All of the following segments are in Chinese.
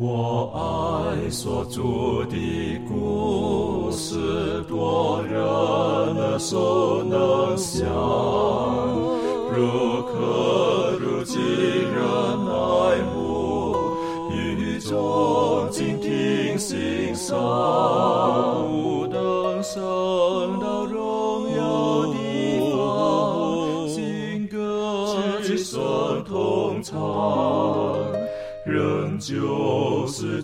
我爱所著的故事，多人耳熟能想，如可如今人爱慕，语中静听心声，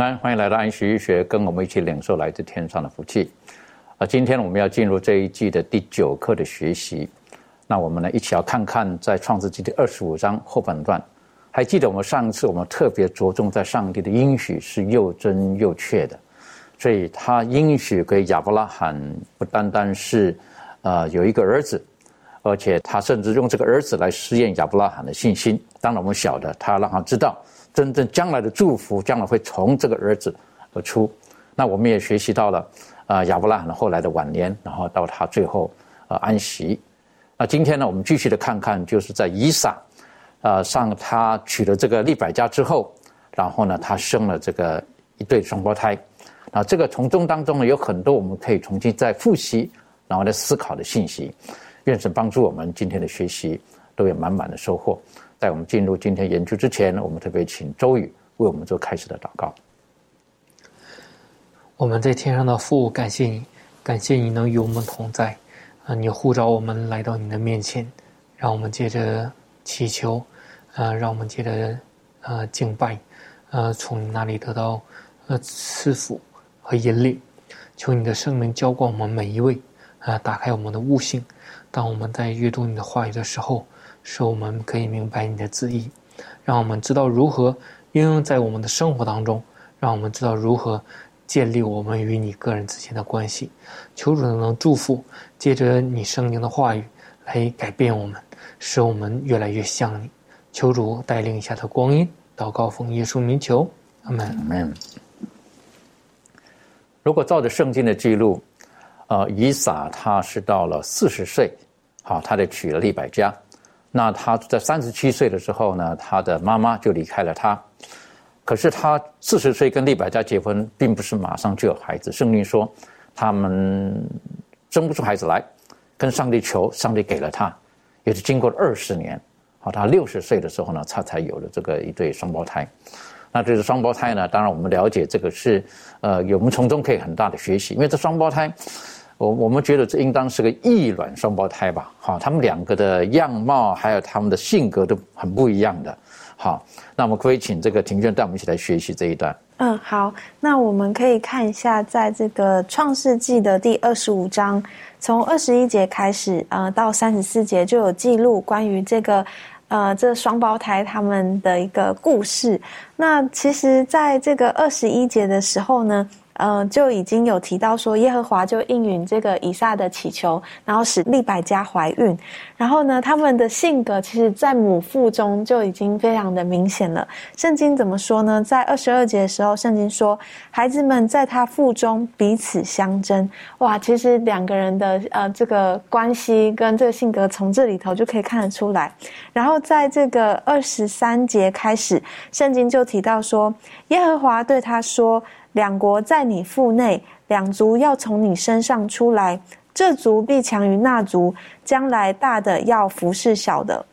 安，欢迎来到安息医学，跟我们一起领受来自天上的福气。啊，今天我们要进入这一季的第九课的学习。那我们呢，一起要看看在创世纪第二十五章后半段。还记得我们上一次我们特别着重在上帝的应许是又真又确的，所以他应许给亚伯拉罕不单单是呃有一个儿子，而且他甚至用这个儿子来试验亚伯拉罕的信心。当然我们晓得，他让他知道真正将来的祝福将来会从这个儿子而出。那我们也学习到了啊亚伯拉罕后来的晚年，然后到他最后呃安息。那今天呢，我们继续的看看，就是在以撒。呃，上他娶了这个利百加之后，然后呢，他生了这个一对双胞胎。啊，这个从中当中呢，有很多我们可以重新再复习，然后来思考的信息。愿神帮助我们今天的学习都有满满的收获。在我们进入今天研究之前呢，我们特别请周宇为我们做开始的祷告。我们在天上的父，感谢你，感谢你能与我们同在。啊，你呼召我们来到你的面前，让我们接着祈求。呃，让我们接着呃敬拜，呃，从你那里得到呃赐福和引领。求你的圣灵浇灌我们每一位，啊，打开我们的悟性。当我们在阅读你的话语的时候，使我们可以明白你的旨意，让我们知道如何应用在我们的生活当中，让我们知道如何建立我们与你个人之间的关系。求主能祝福，借着你圣灵的话语来改变我们，使我们越来越像你。求主带领一下的光阴，祷告奉耶稣名求，阿门。阿门。如果照着圣经的记录，呃，以撒他是到了四十岁，好，他就娶了利百加。那他在三十七岁的时候呢，他的妈妈就离开了他。可是他四十岁跟利百加结婚，并不是马上就有孩子。圣经说，他们生不出孩子来，跟上帝求，上帝给了他，也是经过了二十年。好，他六十岁的时候呢，他才有了这个一对双胞胎。那这个双胞胎呢，当然我们了解这个是，呃，我们从中可以很大的学习，因为这双胞胎，我我们觉得这应当是个异卵双胞胎吧。好，他们两个的样貌还有他们的性格都很不一样的。好，那我们可以请这个庭娟带我们一起来学习这一段。嗯，好，那我们可以看一下，在这个创世纪的第二十五章，从二十一节开始，呃，到三十四节就有记录关于这个。呃，这双胞胎他们的一个故事。那其实，在这个二十一节的时候呢。呃，就已经有提到说，耶和华就应允这个以撒的祈求，然后使利百加怀孕。然后呢，他们的性格其实，在母腹中就已经非常的明显了。圣经怎么说呢？在二十二节的时候，圣经说，孩子们在他腹中彼此相争。哇，其实两个人的呃这个关系跟这个性格，从这里头就可以看得出来。然后在这个二十三节开始，圣经就提到说，耶和华对他说。两国在你腹内，两族要从你身上出来，这族必强于那族，将来大的要服侍小的。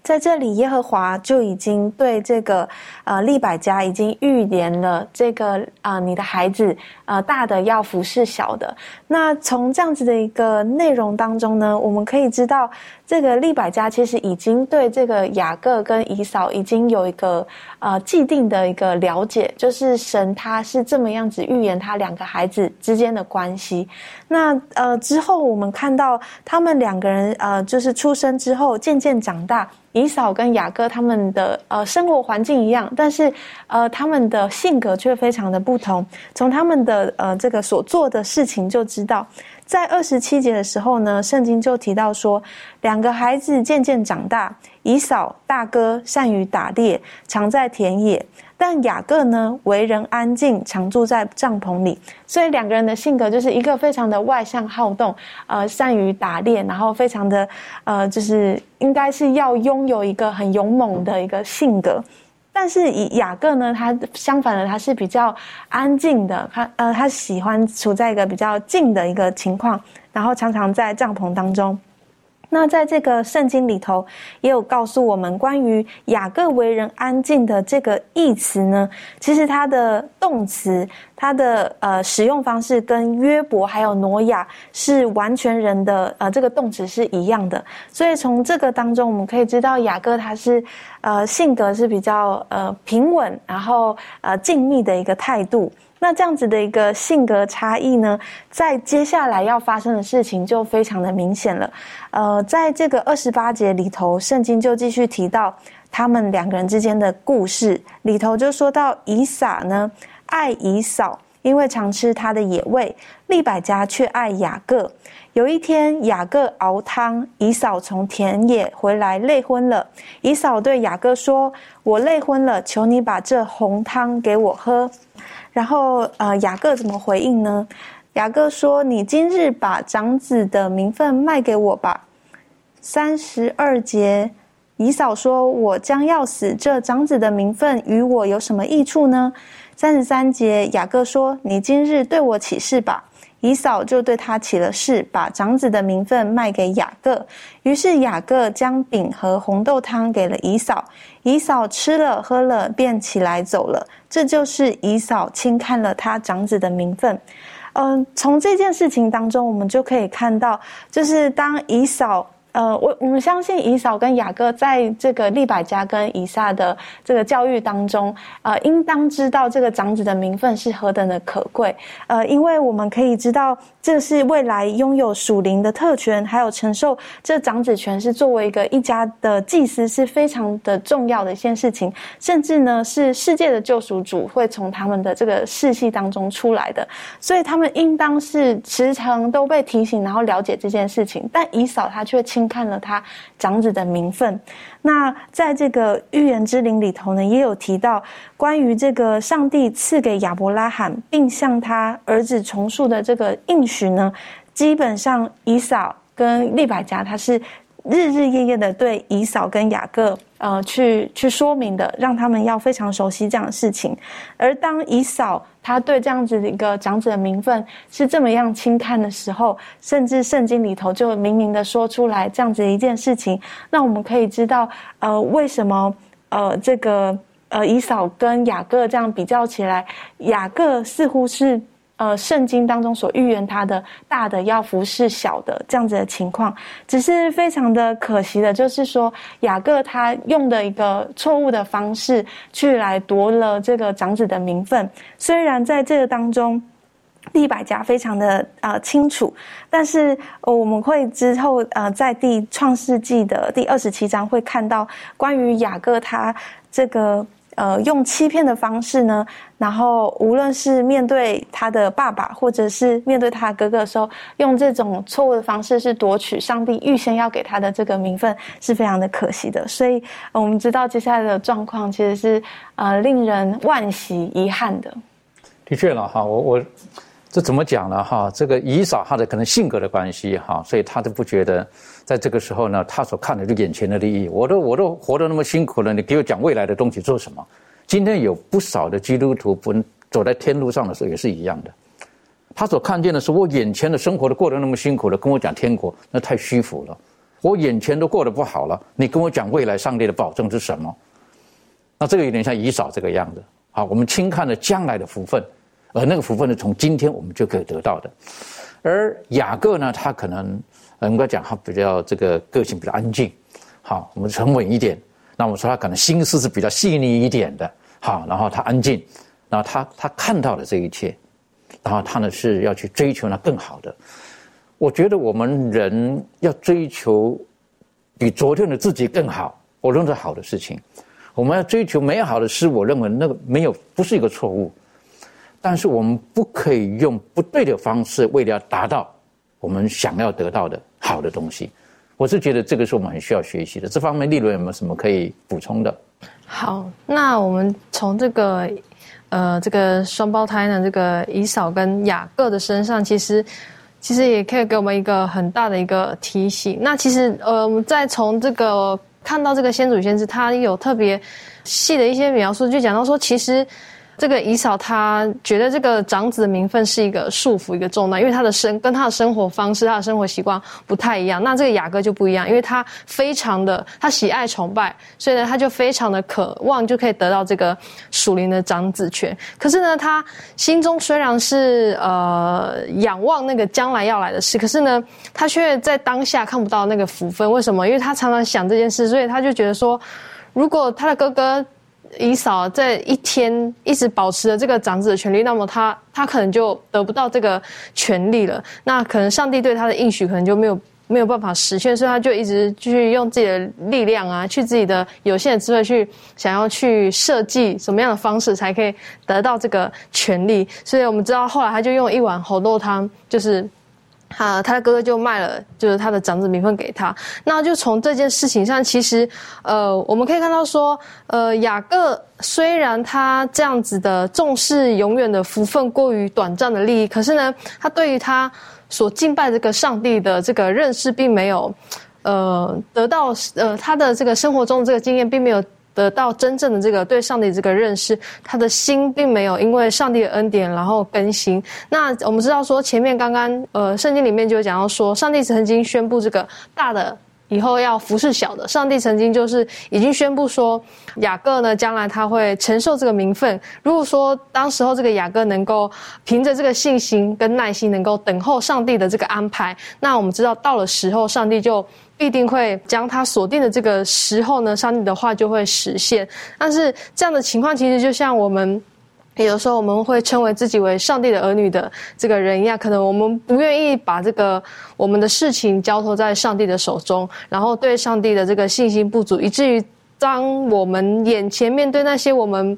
在这里，耶和华就已经对这个呃利百加已经预言了这个啊，你的孩子呃大的要服侍小的。那从这样子的一个内容当中呢，我们可以知道，这个利百加其实已经对这个雅各跟以扫已经有一个呃既定的一个了解，就是神他是这么样子预言他两个孩子之间的关系。那呃之后我们看到他们两个人呃就是出生之后渐渐长大。以扫跟雅各他们的呃生活环境一样，但是呃他们的性格却非常的不同。从他们的呃这个所做的事情就知道，在二十七节的时候呢，圣经就提到说，两个孩子渐渐长大，以扫大哥善于打猎，常在田野。但雅各呢，为人安静，常住在帐篷里。所以两个人的性格就是一个非常的外向好动，呃，善于打猎，然后非常的呃，就是应该是要拥有一个很勇猛的一个性格。但是以雅各呢，他相反的，他是比较安静的，他呃，他喜欢处在一个比较静的一个情况，然后常常在帐篷当中。那在这个圣经里头，也有告诉我们关于雅各为人安静的这个义词呢。其实它的动词，它的呃使用方式跟约伯还有挪亚是完全人的呃这个动词是一样的。所以从这个当中，我们可以知道雅各他是呃性格是比较呃平稳，然后呃静谧的一个态度。那这样子的一个性格差异呢，在接下来要发生的事情就非常的明显了。呃，在这个二十八节里头，圣经就继续提到他们两个人之间的故事，里头就说到以撒呢爱以扫，因为常吃他的野味；利百加却爱雅各。有一天，雅各熬汤，以扫从田野回来累昏了。以扫对雅各说：“我累昏了，求你把这红汤给我喝。”然后，呃，雅各怎么回应呢？雅各说：“你今日把长子的名分卖给我吧。”三十二节，以扫说：“我将要死，这长子的名分与我有什么益处呢？”三十三节，雅各说：“你今日对我起誓吧。”姨嫂就对他起了誓，把长子的名分卖给雅各。于是雅各将饼和红豆汤给了姨嫂，姨嫂吃了喝了，便起来走了。这就是姨嫂轻看了他长子的名分。嗯，从这件事情当中，我们就可以看到，就是当姨嫂。呃，我我们相信以扫跟雅各在这个利百加跟以撒的这个教育当中，呃，应当知道这个长子的名分是何等的可贵。呃，因为我们可以知道，这是未来拥有属灵的特权，还有承受这长子权，是作为一个一家的祭司是非常的重要的一件事情。甚至呢，是世界的救赎主会从他们的这个世系当中出来的，所以他们应当是时常都被提醒，然后了解这件事情。但以扫他却轻看了他长子的名分。那在这个预言之灵里头呢，也有提到关于这个上帝赐给亚伯拉罕，并向他儿子重塑的这个应许呢，基本上以扫跟利百加他是。日日夜夜的对以扫跟雅各，呃，去去说明的，让他们要非常熟悉这样的事情。而当以扫他对这样子的一个长者的名分是这么样轻看的时候，甚至圣经里头就明明的说出来这样子一件事情，那我们可以知道，呃，为什么呃这个呃以扫跟雅各这样比较起来，雅各似乎是。呃，圣经当中所预言他的大的要服侍小的这样子的情况，只是非常的可惜的，就是说雅各他用的一个错误的方式去来夺了这个长子的名分。虽然在这个当中，利百家非常的呃清楚，但是我们会之后呃在第创世纪的第二十七章会看到关于雅各他这个。呃，用欺骗的方式呢，然后无论是面对他的爸爸，或者是面对他哥哥的时候，用这种错误的方式是夺取上帝预先要给他的这个名分，是非常的可惜的。所以，我们知道接下来的状况其实是呃令人惋惜、遗憾的。的确了哈，我我这怎么讲呢哈？这个以扫他的可能性格的关系哈，所以他都不觉得。在这个时候呢，他所看的就眼前的利益。我都我都活得那么辛苦了，你给我讲未来的东西做什么？今天有不少的基督徒不走在天路上的时候也是一样的。他所看见的是我眼前的生活都过得那么辛苦了，跟我讲天国那太虚浮了。我眼前都过得不好了，你跟我讲未来上帝的保证是什么？那这个有点像以扫这个样子。好，我们轻看了将来的福分，而那个福分呢从今天我们就可以得到的。而雅各呢，他可能。应该讲他比较这个个性比较安静，好，我们沉稳一点。那我们说他可能心思是比较细腻一点的，好，然后他安静，然后他他看到了这一切，然后他呢是要去追求那更好的。我觉得我们人要追求比昨天的自己更好，我认为好的事情。我们要追求美好的事，我认为那个没有不是一个错误，但是我们不可以用不对的方式，为了要达到我们想要得到的好的东西。我是觉得这个是我们很需要学习的。这方面，利润有没有什么可以补充的？好，那我们从这个呃这个双胞胎呢，这个以扫跟雅各的身上，其实其实也可以给我们一个很大的一个提醒。那其实呃，我们再从这个。看到这个先祖先知，他有特别细的一些描述，就讲到说，其实。这个姨嫂她觉得这个长子的名分是一个束缚，一个重担，因为他的生跟他的生活方式、他的生活习惯不太一样。那这个雅各就不一样，因为他非常的他喜爱崇拜，所以呢他就非常的渴望就可以得到这个属灵的长子权。可是呢，他心中虽然是呃仰望那个将来要来的事，可是呢，他却在当下看不到那个福分。为什么？因为他常常想这件事，所以他就觉得说，如果他的哥哥。姨嫂在一天一直保持着这个长子的权利，那么他他可能就得不到这个权利了。那可能上帝对他的应许可能就没有没有办法实现，所以他就一直去用自己的力量啊，去自己的有限的智慧去想要去设计什么样的方式才可以得到这个权利。所以我们知道后来他就用一碗红豆汤，就是。啊，他的哥哥就卖了，就是他的长子名分给他。那就从这件事情上，其实，呃，我们可以看到说，呃，雅各虽然他这样子的重视永远的福分过于短暂的利益，可是呢，他对于他所敬拜这个上帝的这个认识，并没有，呃，得到呃他的这个生活中的这个经验，并没有。得到真正的这个对上帝这个认识，他的心并没有因为上帝的恩典然后更新。那我们知道说，前面刚刚呃圣经里面就有讲到说，上帝曾经宣布这个大的以后要服侍小的。上帝曾经就是已经宣布说，雅各呢将来他会承受这个名分。如果说当时候这个雅各能够凭着这个信心跟耐心，能够等候上帝的这个安排，那我们知道到了时候，上帝就。必定会将他锁定的这个时候呢，上帝的话就会实现。但是这样的情况，其实就像我们有时候我们会称为自己为上帝的儿女的这个人一样，可能我们不愿意把这个我们的事情交托在上帝的手中，然后对上帝的这个信心不足，以至于当我们眼前面对那些我们。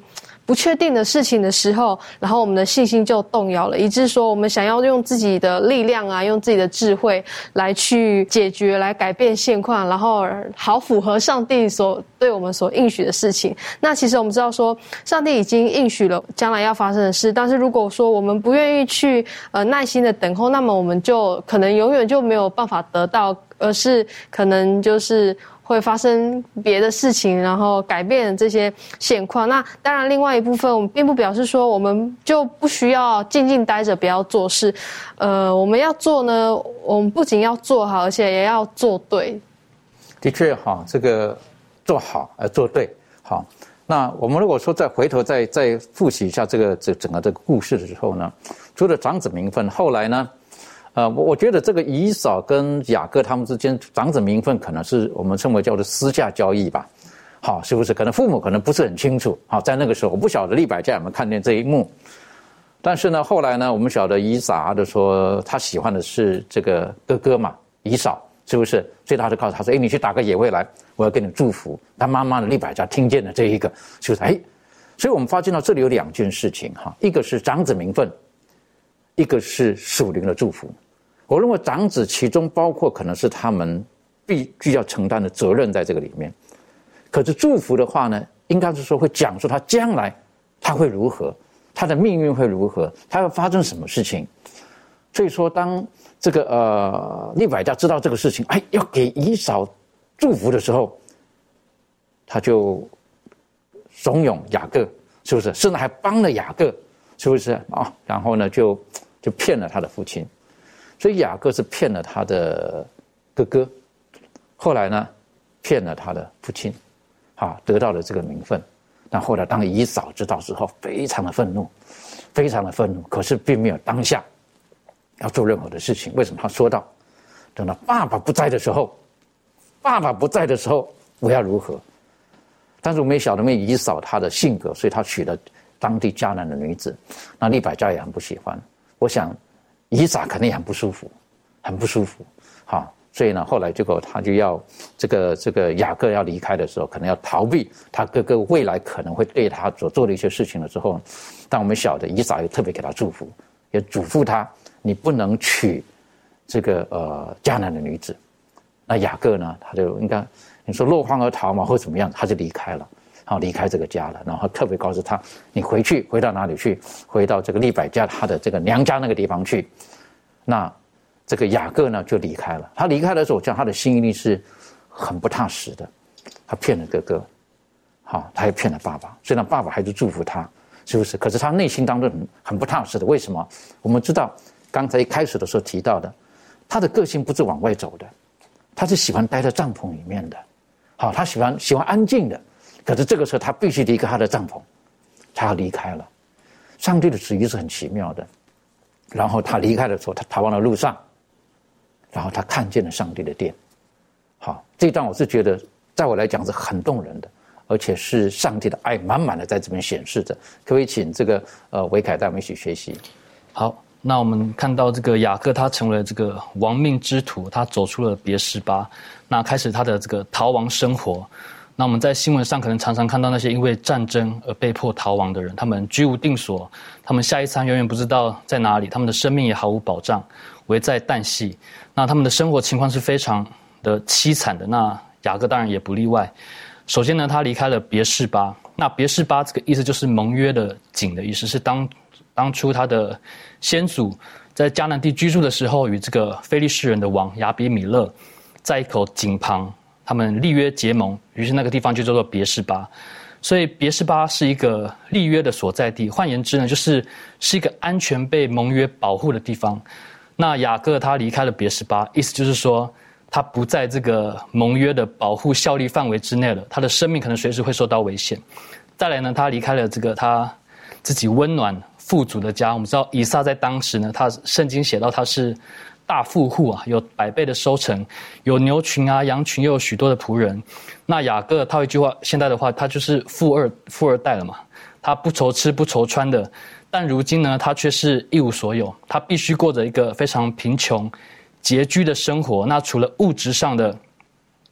不确定的事情的时候，然后我们的信心就动摇了，以致说我们想要用自己的力量啊，用自己的智慧来去解决、来改变现况，然后好符合上帝所对我们所应许的事情。那其实我们知道说，上帝已经应许了将来要发生的事，但是如果说我们不愿意去呃耐心的等候，那么我们就可能永远就没有办法得到，而是可能就是。会发生别的事情，然后改变这些现况。那当然，另外一部分我们并不表示说我们就不需要静静待着不要做事。呃，我们要做呢，我们不仅要做好，而且也要做对。的确，哈，这个做好呃做对，好。那我们如果说再回头再再复习一下这个这整个这个故事的时候呢，除了长子名分，后来呢？呃，我我觉得这个以扫跟雅各他们之间长子名分可能是我们称为叫做私下交易吧，好，是不是？可能父母可能不是很清楚。好，在那个时候，我不晓得利百家有没有看见这一幕。但是呢，后来呢，我们晓得以撒的说他喜欢的是这个哥哥嘛，以扫是不是？所以他就告诉他说：“哎，你去打个野味来，我要给你祝福。”他妈妈的利百家听见了这一个，就是哎，所以我们发现到这里有两件事情哈，一个是长子名分。一个是属灵的祝福，我认为长子其中包括可能是他们必须要承担的责任在这个里面。可是祝福的话呢，应该是说会讲述他将来他会如何，他的命运会如何，他要发生什么事情。所以说，当这个呃利百加知道这个事情，哎，要给以扫祝福的时候，他就怂恿雅各，是不是？甚至还帮了雅各，是不是啊？然后呢，就。就骗了他的父亲，所以雅各是骗了他的哥哥，后来呢，骗了他的父亲，啊，得到了这个名分。但后来当姨嫂知道之后，非常的愤怒，非常的愤怒。可是并没有当下要做任何的事情。为什么？他说道：“等到爸爸不在的时候，爸爸不在的时候，我要如何？”但是我们也晓得，因为姨嫂她的性格，所以她娶了当地迦南的女子，那利百加也很不喜欢。我想，以撒肯定很不舒服，很不舒服，好，所以呢，后来结果他就要这个这个雅各要离开的时候，可能要逃避他哥哥未来可能会对他所做的一些事情了之后，但我们晓得以撒又特别给他祝福，也嘱咐他，你不能娶这个呃迦南的女子。那雅各呢，他就应该你说落荒而逃嘛，或怎么样，他就离开了，然后离开这个家了，然后特别告诉他，你回去回到哪里去？回到这个利百家他的这个娘家那个地方去。那。这个雅各呢就离开了。他离开的时候，我讲他的心一定是很不踏实的。他骗了哥哥，好，他也骗了爸爸。虽然爸爸还是祝福他，是不是？可是他内心当中很很不踏实的。为什么？我们知道，刚才一开始的时候提到的，他的个性不是往外走的，他是喜欢待在帐篷里面的。好，他喜欢喜欢安静的。可是这个时候，他必须离开他的帐篷，他要离开了。上帝的旨意是很奇妙的。然后他离开的时候，他逃亡的路上。然后他看见了上帝的殿，好，这段我是觉得，在我来讲是很动人的，而且是上帝的爱满满的在这边显示着。可不可以请这个呃维凯带我们一起学习？好，那我们看到这个雅各他成为这个亡命之徒，他走出了别示巴，那开始他的这个逃亡生活。那我们在新闻上可能常常看到那些因为战争而被迫逃亡的人，他们居无定所，他们下一餐永远不知道在哪里，他们的生命也毫无保障，危在旦夕。那他们的生活情况是非常的凄惨的。那雅各当然也不例外。首先呢，他离开了别示巴。那别示巴这个意思就是盟约的井的意思，是当当初他的先祖在迦南地居住的时候，与这个非利士人的王亚比米勒在一口井旁。他们立约结盟，于是那个地方就叫做别示巴，所以别示巴是一个立约的所在地。换言之呢，就是是一个安全被盟约保护的地方。那雅各他离开了别示巴，意思就是说他不在这个盟约的保护效力范围之内了，他的生命可能随时会受到危险。再来呢，他离开了这个他自己温暖富足的家。我们知道以撒在当时呢，他圣经写到他是。大富户啊，有百倍的收成，有牛群啊、羊群，又有许多的仆人。那雅各套一句话，现在的话，他就是富二富二代了嘛。他不愁吃不愁穿的，但如今呢，他却是一无所有。他必须过着一个非常贫穷、拮据的生活。那除了物质上的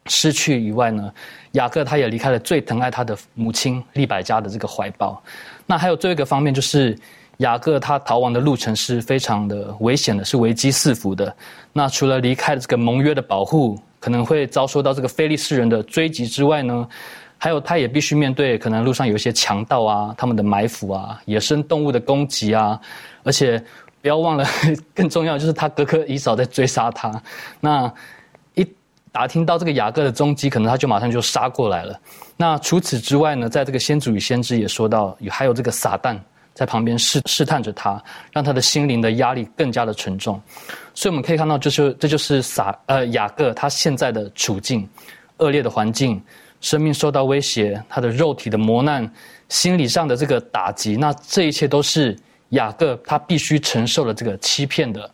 失去以外呢，雅各他也离开了最疼爱他的母亲利百加的这个怀抱。那还有最后一个方面就是。雅各他逃亡的路程是非常的危险的，是危机四伏的。那除了离开这个盟约的保护，可能会遭受到这个非利士人的追击之外呢，还有他也必须面对可能路上有一些强盗啊、他们的埋伏啊、野生动物的攻击啊，而且不要忘了，更重要就是他哥哥以扫在追杀他。那一打听到这个雅各的踪迹，可能他就马上就杀过来了。那除此之外呢，在这个先祖与先知也说到，还有这个撒旦。在旁边试试探着他，让他的心灵的压力更加的沉重。所以我们可以看到，就是这就是撒呃雅各他现在的处境，恶劣的环境，生命受到威胁，他的肉体的磨难，心理上的这个打击，那这一切都是雅各他必须承受的这个欺骗的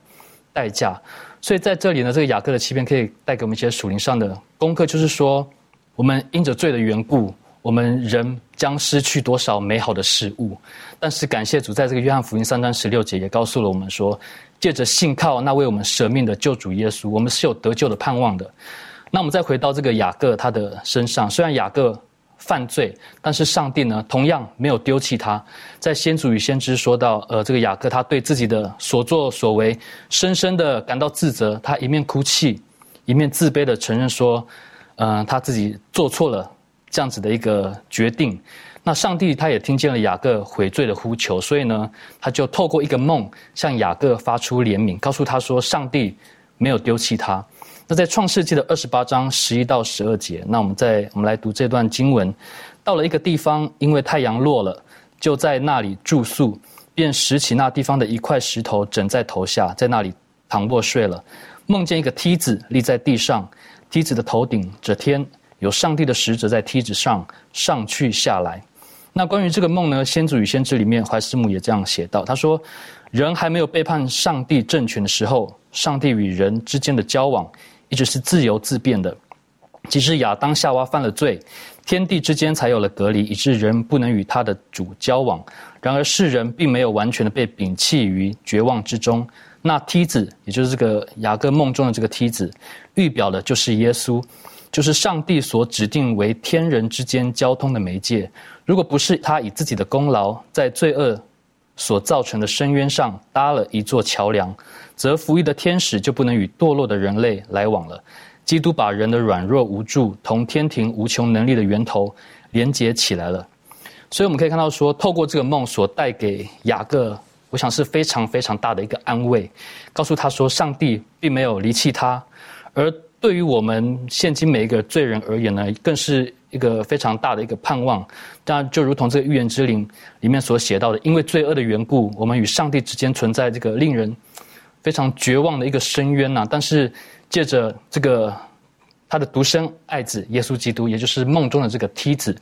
代价。所以在这里呢，这个雅各的欺骗可以带给我们一些属灵上的功课，就是说，我们因着罪的缘故。我们人将失去多少美好的事物，但是感谢主，在这个约翰福音三章十六节也告诉了我们说，借着信靠那为我们舍命的救主耶稣，我们是有得救的盼望的。那我们再回到这个雅各他的身上，虽然雅各犯罪，但是上帝呢同样没有丢弃他。在先祖与先知说到，呃，这个雅各他对自己的所作所为深深的感到自责，他一面哭泣，一面自卑的承认说，嗯，他自己做错了。这样子的一个决定，那上帝他也听见了雅各悔罪的呼求，所以呢，他就透过一个梦向雅各发出怜悯，告诉他说，上帝没有丢弃他。那在创世纪的二十八章十一到十二节，那我们在我们来读这段经文，到了一个地方，因为太阳落了，就在那里住宿，便拾起那地方的一块石头枕在头下，在那里躺卧睡了，梦见一个梯子立在地上，梯子的头顶着天。有上帝的使者在梯子上上去下来。那关于这个梦呢？先祖与先知里面，怀斯姆也这样写道：他说，人还没有背叛上帝政权的时候，上帝与人之间的交往一直是自由自变的。即使亚当夏娃犯了罪，天地之间才有了隔离，以致人不能与他的主交往。然而世人并没有完全的被摒弃于绝望之中，那梯子，也就是这个雅各梦中的这个梯子，预表的就是耶稣，就是上帝所指定为天人之间交通的媒介。如果不是他以自己的功劳在罪恶所造成的深渊上搭了一座桥梁，则服役的天使就不能与堕落的人类来往了。基督把人的软弱无助同天庭无穷能力的源头连接起来了。所以我们可以看到，说透过这个梦所带给雅各。我想是非常非常大的一个安慰，告诉他说，上帝并没有离弃他，而对于我们现今每一个罪人而言呢，更是一个非常大的一个盼望。当然，就如同这个预言之灵里面所写到的，因为罪恶的缘故，我们与上帝之间存在这个令人非常绝望的一个深渊呐。但是借着这个他的独生爱子耶稣基督，也就是梦中的这个梯子，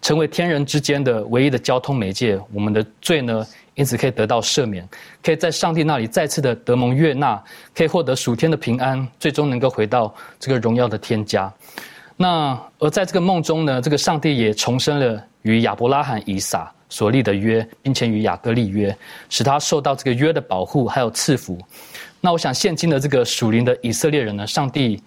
成为天人之间的唯一的交通媒介，我们的罪呢？因此可以得到赦免，可以在上帝那里再次的得蒙悦纳，可以获得属天的平安，最终能够回到这个荣耀的天家。那而在这个梦中呢，这个上帝也重申了与亚伯拉罕、以撒所立的约，并且与雅各立约，使他受到这个约的保护还有赐福。那我想现今的这个属灵的以色列人呢，上帝。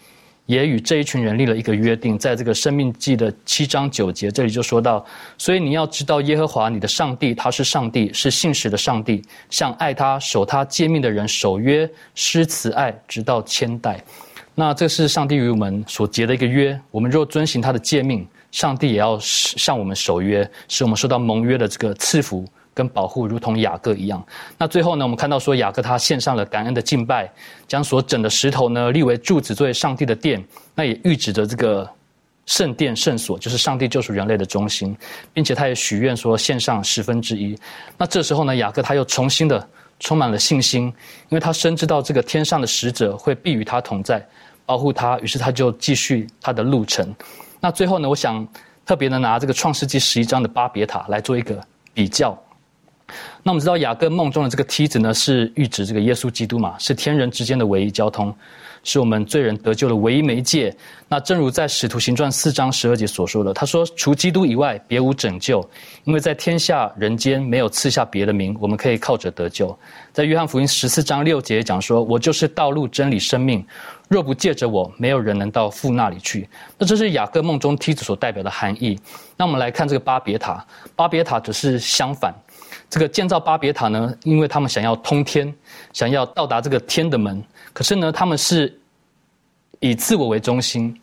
也与这一群人立了一个约定，在这个生命记的七章九节，这里就说到：所以你要知道耶和华你的上帝，他是上帝，是信实的上帝，向爱他、守他诫命的人守约，施慈爱，直到千代。那这是上帝与我们所结的一个约。我们若遵行他的诫命，上帝也要向我们守约，使我们受到盟约的这个赐福。跟保护如同雅各一样。那最后呢，我们看到说雅各他献上了感恩的敬拜，将所整的石头呢立为柱子，作为上帝的殿。那也预指着这个圣殿圣所，就是上帝救赎人类的中心，并且他也许愿说献上十分之一。那这时候呢，雅各他又重新的充满了信心，因为他深知到这个天上的使者会必与他同在，保护他。于是他就继续他的路程。那最后呢，我想特别的拿这个创世纪十一章的巴别塔来做一个比较。那我们知道雅各梦中的这个梯子呢，是预指这个耶稣基督嘛，是天人之间的唯一交通，是我们罪人得救的唯一媒介。那正如在使徒行传四章十二节所说的，他说：“除基督以外，别无拯救，因为在天下人间没有赐下别的名，我们可以靠着得救。”在约翰福音十四章六节讲说：“我就是道路、真理、生命，若不借着我，没有人能到父那里去。”那这是雅各梦中梯子所代表的含义。那我们来看这个巴别塔，巴别塔只是相反。这个建造巴别塔呢，因为他们想要通天，想要到达这个天的门，可是呢，他们是以自我为中心，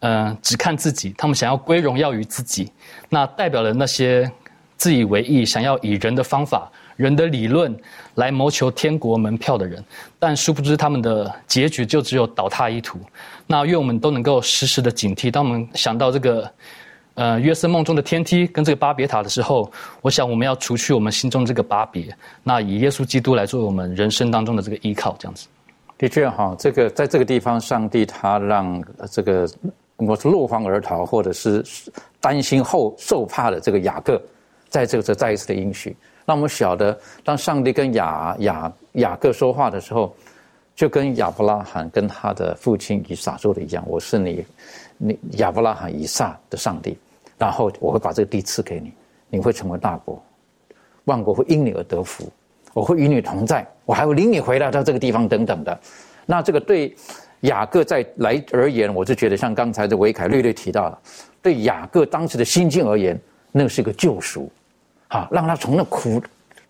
呃，只看自己，他们想要归荣耀于自己，那代表了那些自以为意、想要以人的方法、人的理论来谋求天国门票的人，但殊不知他们的结局就只有倒塌一途。那愿我们都能够时时的警惕，当我们想到这个。呃，约瑟梦中的天梯跟这个巴别塔的时候，我想我们要除去我们心中这个巴别，那以耶稣基督来作为我们人生当中的这个依靠，这样子。的确哈，这个在这个地方，上帝他让这个我是落荒而逃，或者是担心后受怕的这个雅各，在这个这再一次的应许，让我们晓得，当上帝跟雅雅雅各说话的时候，就跟亚伯拉罕跟他的父亲以撒说的一样，我是你。你亚伯拉罕、以撒的上帝，然后我会把这个地赐给你，你会成为大国，万国会因你而得福，我会与你同在，我还会领你回来到这个地方等等的。那这个对雅各在来而言，我就觉得像刚才的维凯略略提到了，对雅各当时的心境而言，那是一个救赎，啊，让他从那苦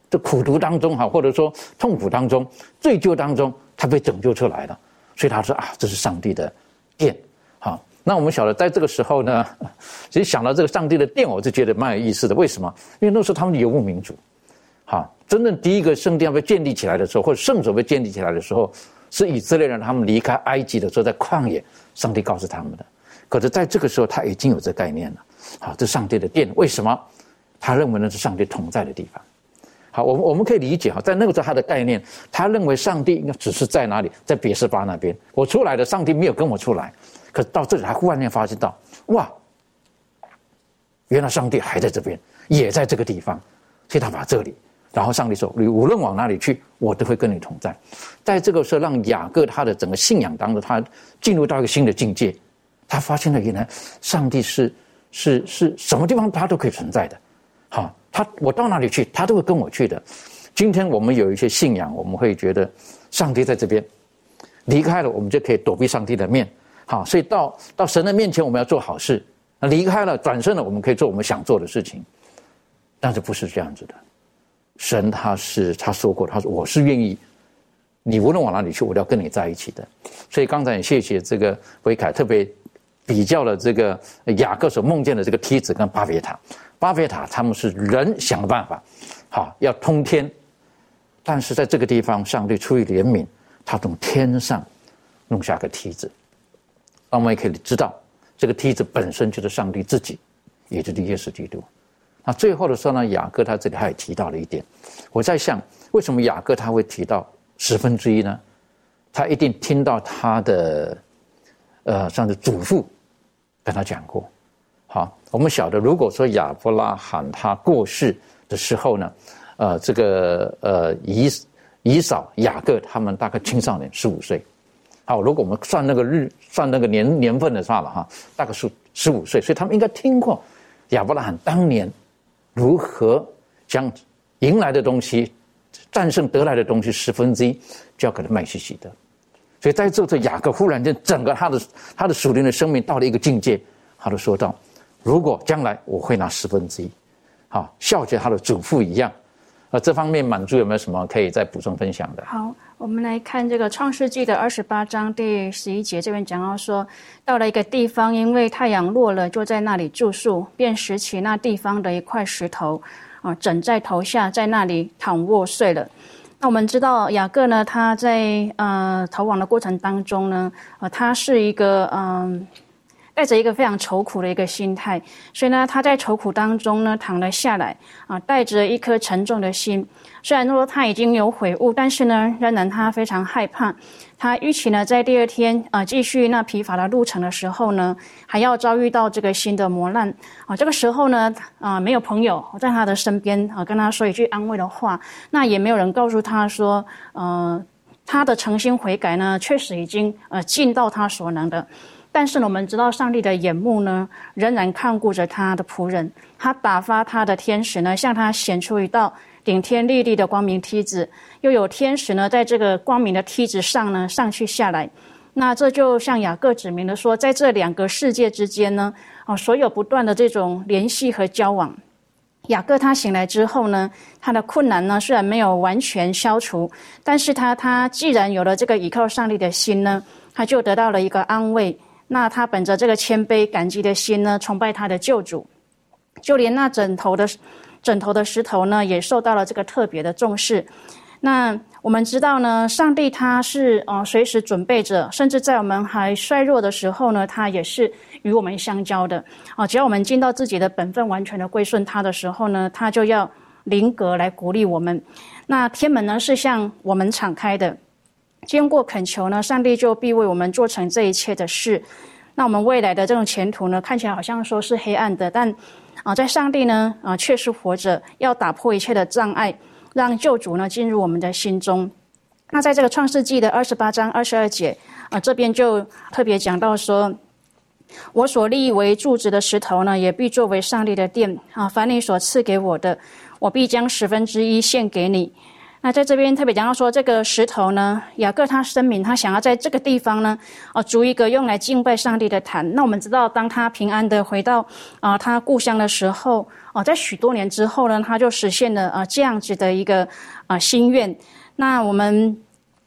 的苦读当中哈，或者说痛苦当中、罪疚当中，他被拯救出来了。所以他说啊，这是上帝的殿，好。那我们晓得，在这个时候呢，其实想到这个上帝的殿，我就觉得蛮有意思的。为什么？因为那时候他们游牧民族，哈，真正第一个圣殿被建立起来的时候，或者圣所被建立起来的时候，是以色列人他们离开埃及的时候，在旷野，上帝告诉他们的。可是在这个时候，他已经有这概念了。好，这上帝的殿，为什么？他认为那是上帝同在的地方。好，我们我们可以理解哈，在那个时候他的概念，他认为上帝应该只是在哪里，在别是巴那边。我出来的，上帝没有跟我出来。可到这里，他忽然间发现到，哇，原来上帝还在这边，也在这个地方，所以他把这里，然后上帝说：“你无论往哪里去，我都会跟你同在。”在这个时候，让雅各他的整个信仰当中，他进入到一个新的境界，他发现了原来上帝是是是什么地方他都可以存在的，好，他我到哪里去，他都会跟我去的。今天我们有一些信仰，我们会觉得上帝在这边，离开了我们就可以躲避上帝的面。好，所以到到神的面前，我们要做好事。那离开了，转身了，我们可以做我们想做的事情。但是不是这样子的？神他是他说过，他说我是愿意，你无论往哪里去，我都要跟你在一起的。所以刚才谢谢这个维凯特别比较了这个雅各所梦见的这个梯子跟巴别塔。巴别塔他们是人想的办法，好要通天，但是在这个地方，上帝出于怜悯，他从天上弄下个梯子，我们也可以知道，这个梯子本身就是上帝自己，也就是耶稣基督。那最后的时候呢，雅各他这里还提到了一点，我在想，为什么雅各他会提到十分之一呢？他一定听到他的，呃，上的祖父跟他讲过。好，我们晓得，如果说亚伯拉罕他过世的时候呢，呃，这个呃以以扫、雅各他们大概青少年十五岁。好，如果我们算那个日、算那个年年份的话了哈，大概是十五岁，所以他们应该听过亚伯拉罕当年如何将迎来的东西、战胜得来的东西十分之一交给了麦西西德。所以在这次雅各忽然间整个他的他的属灵的生命到了一个境界，他都说到。如果将来我会拿十分之一，好，孝敬他的祖父一样，那这方面满足有没有什么可以再补充分享的？好，我们来看这个创世纪的二十八章第十一节，这边讲到说，到了一个地方，因为太阳落了，就在那里住宿，便拾起那地方的一块石头，啊，枕在头下，在那里躺卧睡了。那我们知道雅各呢，他在呃逃亡的过程当中呢，呃，他是一个嗯。带着一个非常愁苦的一个心态，所以呢，他在愁苦当中呢躺了下来啊，带着一颗沉重的心。虽然说他已经有悔悟，但是呢，仍然他非常害怕。他预期呢，在第二天啊继续那疲乏的路程的时候呢，还要遭遇到这个新的磨难啊。这个时候呢，啊，没有朋友在他的身边啊，跟他说一句安慰的话，那也没有人告诉他说，呃，他的诚心悔改呢，确实已经呃尽到他所能的。但是呢，我们知道上帝的眼目呢，仍然看顾着他的仆人。他打发他的天使呢，向他显出一道顶天立地的光明梯子，又有天使呢，在这个光明的梯子上呢，上去下来。那这就像雅各指明的说，在这两个世界之间呢，啊，所有不断的这种联系和交往。雅各他醒来之后呢，他的困难呢，虽然没有完全消除，但是他他既然有了这个依靠上帝的心呢，他就得到了一个安慰。那他本着这个谦卑感激的心呢，崇拜他的救主，就连那枕头的枕头的石头呢，也受到了这个特别的重视。那我们知道呢，上帝他是呃随时准备着，甚至在我们还衰弱的时候呢，他也是与我们相交的。啊，只要我们尽到自己的本分，完全的归顺他的时候呢，他就要临格来鼓励我们。那天门呢，是向我们敞开的。经过恳求呢，上帝就必为我们做成这一切的事。那我们未来的这种前途呢，看起来好像说是黑暗的，但啊，在上帝呢啊，确实活着，要打破一切的障碍，让救主呢进入我们的心中。那在这个创世纪的二十八章二十二节啊，这边就特别讲到说，我所立为柱子的石头呢，也必作为上帝的殿啊。凡你所赐给我的，我必将十分之一献给你。那在这边特别讲到说，这个石头呢，雅各他声明，他想要在这个地方呢，啊，筑一个用来敬拜上帝的坛。那我们知道，当他平安的回到啊他故乡的时候，啊，在许多年之后呢，他就实现了啊这样子的一个啊心愿。那我们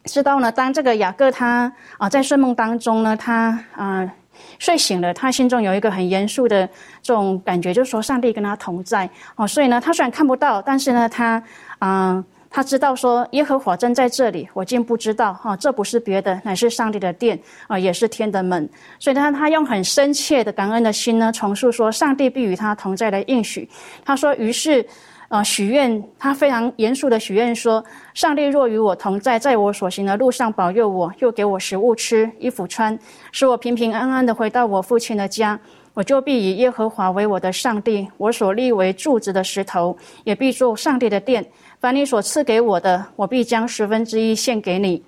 知道呢，当这个雅各他啊在睡梦当中呢，他啊睡醒了，他心中有一个很严肃的这种感觉，就是说上帝跟他同在。哦，所以呢，他虽然看不到，但是呢，他啊。他知道说耶和华正在这里，我竟不知道哈，这不是别的，乃是上帝的殿啊，也是天的门。所以呢，他用很深切的感恩的心呢，重述说上帝必与他同在的应许。他说，于是，呃，许愿，他非常严肃的许愿说，上帝若与我同在，在我所行的路上保佑我，又给我食物吃，衣服穿，使我平平安安的回到我父亲的家，我就必以耶和华为我的上帝，我所立为柱子的石头，也必做上帝的殿。把你所赐给我的，我必将十分之一献给你。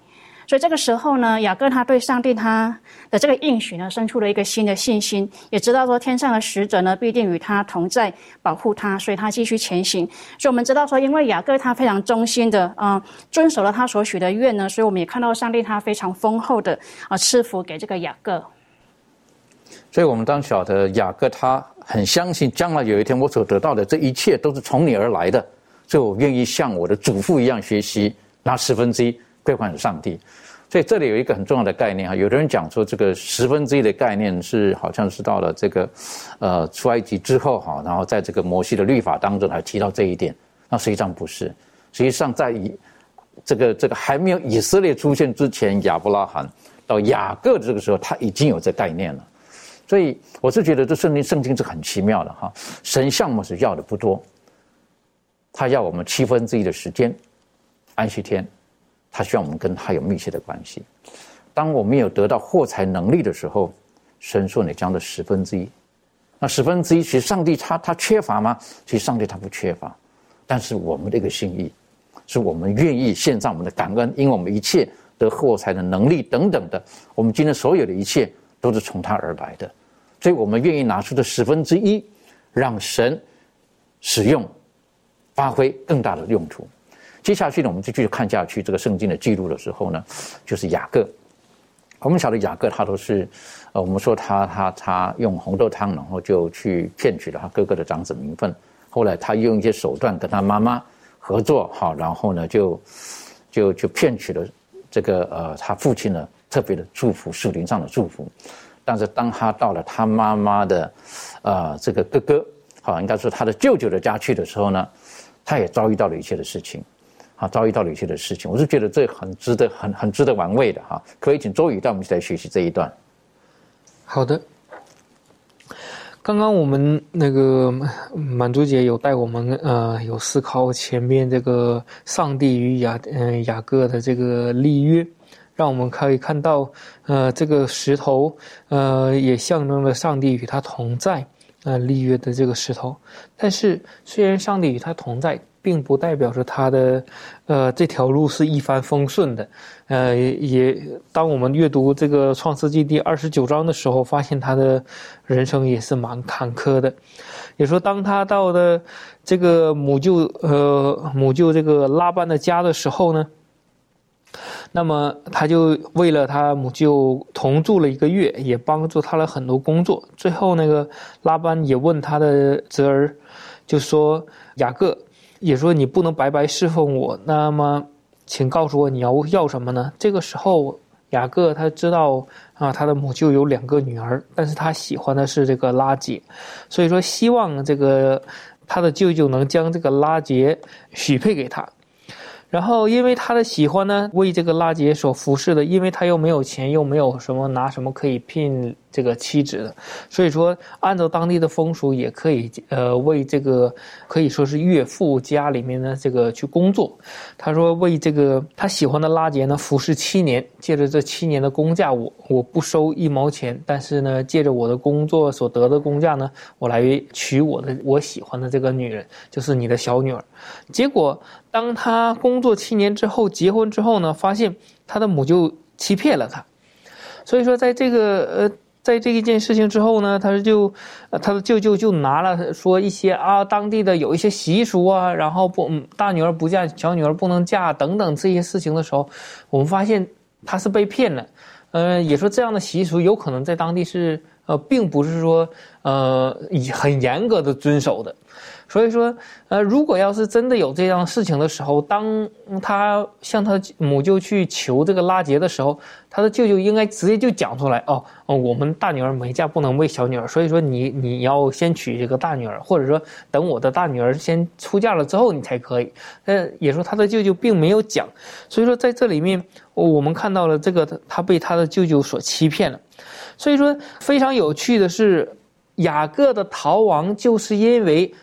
所以这个时候呢，雅各他对上帝他的这个应许呢，生出了一个新的信心，也知道说天上的使者呢必定与他同在，保护他，所以他继续前行。所以我们知道说，因为雅各他非常忠心的啊，遵守了他所许的愿呢，所以我们也看到上帝他非常丰厚的啊赐福给这个雅各。所以我们当晓得雅各他很相信，将来有一天我所得到的这一切都是从你而来的，所以我愿意像我的祖父一样学习，拿十分之一归还给上帝。所以这里有一个很重要的概念哈，有的人讲说这个十分之一的概念是好像是到了这个呃出埃及之后哈，然后在这个摩西的律法当中还提到这一点，那实际上不是，实际上在以这个这个还没有以色列出现之前，亚伯拉罕到雅各的这个时候，他已经有这概念了。所以我是觉得这圣经圣经是很奇妙的哈，神项目是要的不多，他要我们七分之一的时间，安息天，他需要我们跟他有密切的关系。当我们有得到获财能力的时候，神说你将的十分之一，那十分之一其实上帝他他缺乏吗？其实上帝他不缺乏，但是我们的一个心意，是我们愿意献上我们的感恩，因为我们一切得获财的能力等等的，我们今天所有的一切。都是从他而来的，所以我们愿意拿出的十分之一，让神使用，发挥更大的用处。接下去呢，我们就继续看下去这个圣经的记录的时候呢，就是雅各。我们晓得雅各他都是，呃，我们说他他他用红豆汤，然后就去骗取了他哥哥的长子名分。后来他用一些手段跟他妈妈合作，好，然后呢就就就骗取了这个呃他父亲呢。特别的祝福，树林上的祝福。但是当他到了他妈妈的，呃，这个哥哥，好，应该说他的舅舅的家去的时候呢，他也遭遇到了一切的事情，啊，遭遇到了一切的事情。我是觉得这很值得，很很值得玩味的哈。可以请周宇带我们一起来学习这一段。好的。刚刚我们那个满足姐有带我们呃，有思考前面这个上帝与雅嗯雅各的这个立约。让我们可以看到，呃，这个石头，呃，也象征了上帝与他同在，呃，立约的这个石头。但是，虽然上帝与他同在，并不代表着他的，呃，这条路是一帆风顺的。呃，也当我们阅读这个创世纪第二十九章的时候，发现他的人生也是蛮坎坷的。也说，当他到的这个母舅，呃，母舅这个拉班的家的时候呢？那么他就为了他母舅同住了一个月，也帮助他了很多工作。最后那个拉班也问他的侄儿，就说雅各也说你不能白白侍奉我。那么，请告诉我你要要什么呢？这个时候雅各他知道啊，他的母舅有两个女儿，但是他喜欢的是这个拉杰，所以说希望这个他的舅舅能将这个拉杰许配给他。然后，因为他的喜欢呢，为这个拉杰所服侍的，因为他又没有钱，又没有什么拿什么可以聘这个妻子的，所以说按照当地的风俗，也可以呃为这个可以说是岳父家里面的这个去工作。他说为这个他喜欢的拉杰呢服侍七年，借着这七年的工价，我我不收一毛钱，但是呢借着我的工作所得的工价呢，我来娶我的我喜欢的这个女人，就是你的小女儿。结果。当他工作七年之后结婚之后呢，发现他的母舅欺骗了他，所以说在这个呃，在这一件事情之后呢，他就他的舅舅就拿了说一些啊，当地的有一些习俗啊，然后不大女儿不嫁，小女儿不能嫁等等这些事情的时候，我们发现他是被骗了，呃，也说这样的习俗有可能在当地是呃，并不是说呃很严格的遵守的。所以说，呃，如果要是真的有这样事情的时候，当他向他母舅去求这个拉结的时候，他的舅舅应该直接就讲出来，哦，哦，我们大女儿没嫁，不能为小女儿，所以说你你要先娶这个大女儿，或者说等我的大女儿先出嫁了之后，你才可以。呃，也说他的舅舅并没有讲，所以说在这里面，我们看到了这个他被他的舅舅所欺骗了。所以说非常有趣的是，雅各的逃亡就是因为。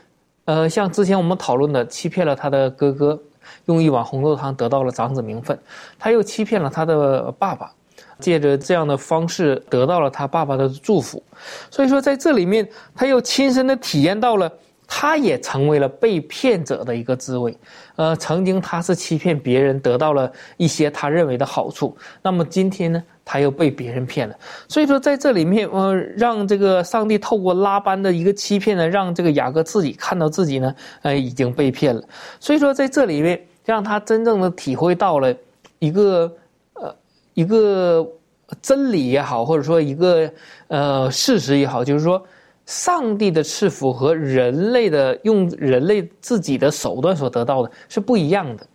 呃，像之前我们讨论的，欺骗了他的哥哥，用一碗红豆汤得到了长子名分，他又欺骗了他的爸爸，借着这样的方式得到了他爸爸的祝福，所以说在这里面，他又亲身的体验到了。他也成为了被骗者的一个滋味。呃，曾经他是欺骗别人，得到了一些他认为的好处。那么今天呢，他又被别人骗了。所以说，在这里面，呃，让这个上帝透过拉班的一个欺骗呢，让这个雅各自己看到自己呢，呃，已经被骗了。所以说，在这里面，让他真正的体会到了一个呃一个真理也好，或者说一个呃事实也好，就是说。上帝的赐福和人类的用人类自己的手段所得到的是不一样的，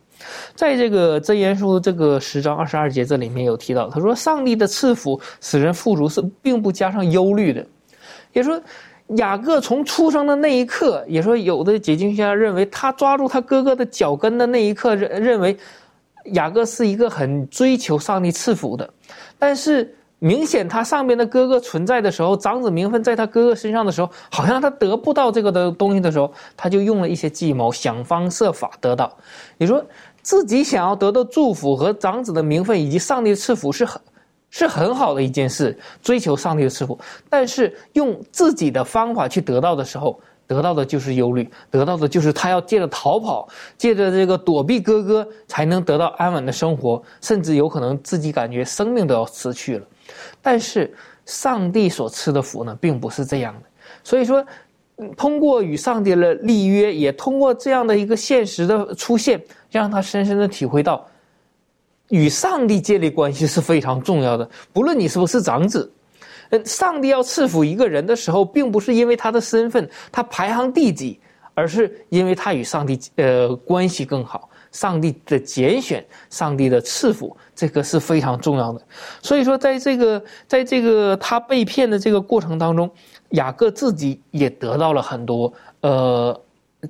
在这个真言书这个十章二十二节这里面有提到，他说上帝的赐福使人富足是并不加上忧虑的，也说雅各从出生的那一刻，也说有的解经学家认为他抓住他哥哥的脚跟的那一刻认认为雅各是一个很追求上帝赐福的，但是。明显，他上边的哥哥存在的时候，长子名分在他哥哥身上的时候，好像他得不到这个的东西的时候，他就用了一些计谋，想方设法得到。你说自己想要得到祝福和长子的名分以及上帝的赐福是很是很好的一件事，追求上帝的赐福，但是用自己的方法去得到的时候，得到的就是忧虑，得到的就是他要借着逃跑，借着这个躲避哥哥，才能得到安稳的生活，甚至有可能自己感觉生命都要失去了。但是，上帝所赐的福呢，并不是这样的。所以说，通过与上帝的立约，也通过这样的一个现实的出现，让他深深的体会到，与上帝建立关系是非常重要的。不论你是不是长子，呃，上帝要赐福一个人的时候，并不是因为他的身份，他排行第几，而是因为他与上帝呃关系更好。上帝的拣选，上帝的赐福，这个是非常重要的。所以说，在这个，在这个他被骗的这个过程当中，雅各自己也得到了很多，呃，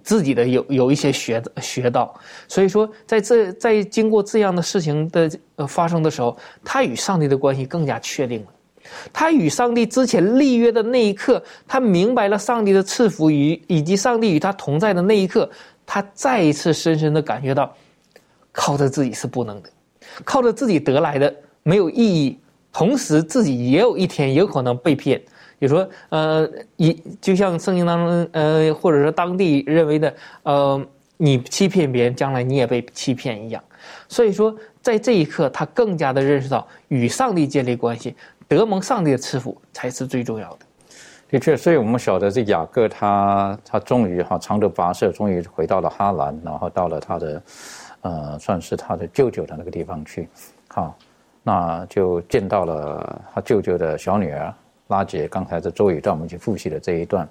自己的有有一些学学到。所以说，在这在经过这样的事情的呃发生的时候，他与上帝的关系更加确定了。他与上帝之前立约的那一刻，他明白了上帝的赐福与以及上帝与他同在的那一刻。他再一次深深的感觉到，靠着自己是不能的，靠着自己得来的没有意义。同时，自己也有一天有可能被骗。比如说，呃，一就像圣经当中，呃，或者说当地认为的，呃，你欺骗别人，将来你也被欺骗一样。所以说，在这一刻，他更加的认识到，与上帝建立关系，得蒙上帝的赐福，才是最重要的。的确，所以我们晓得这雅各他他终于哈长途跋涉，终于回到了哈兰，然后到了他的，呃，算是他的舅舅的那个地方去，好，那就见到了他舅舅的小女儿拉杰。刚才这周宇带我们去复习的这一段，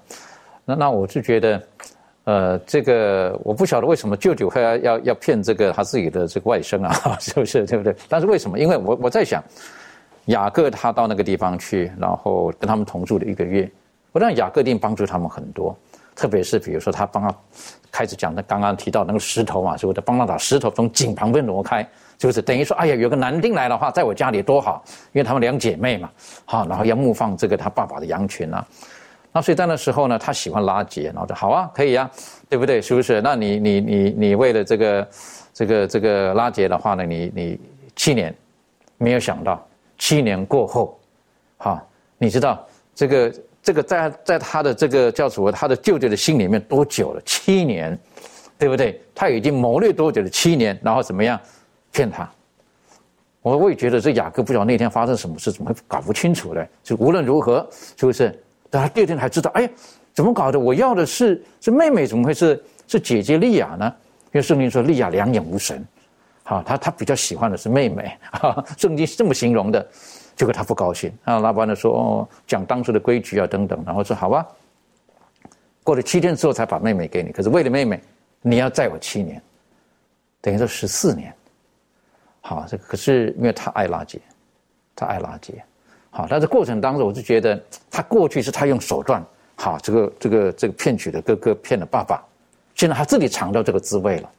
那那我是觉得，呃，这个我不晓得为什么舅舅会要要要骗这个他自己的这个外甥啊，是不是对不对？但是为什么？因为我我在想，雅各他到那个地方去，然后跟他们同住了一个月。我让雅各定帮助他们很多，特别是比如说他帮他开始讲的刚刚提到那个石头嘛，是不是？帮他把石头从井旁边挪开，就是等于说，哎呀，有个男丁来的话，在我家里多好，因为他们两姐妹嘛，好，然后要牧放这个他爸爸的羊群啊。那所以在那时候呢，他喜欢拉结，然后说好啊，可以啊，对不对？是不是？那你你你你为了这个这个这个拉结的话呢，你你七年没有想到，七年过后，好，你知道这个。这个在在他的这个叫什么？他的舅舅的心里面多久了？七年，对不对？他已经谋略多久了？七年，然后怎么样骗他？我我也觉得这雅各不晓得那天发生什么事，怎么会搞不清楚呢？就无论如何，是不是？但他第二天还知道，哎呀，怎么搞的？我要的是是妹妹，怎么会是是姐姐利亚呢？因为圣经说利亚两眼无神，好，他他比较喜欢的是妹妹，圣经是这么形容的。结果他不高兴，啊，老板呢说哦，讲当时的规矩啊等等，然后说好吧，过了七天之后才把妹妹给你，可是为了妹妹，你要载我七年，等于说十四年，好，这可是因为他爱拉杰，他爱拉杰，好，但是过程当中我就觉得他过去是他用手段，好，这个这个这个骗取了哥哥，骗了爸爸，现在他自己尝到这个滋味了，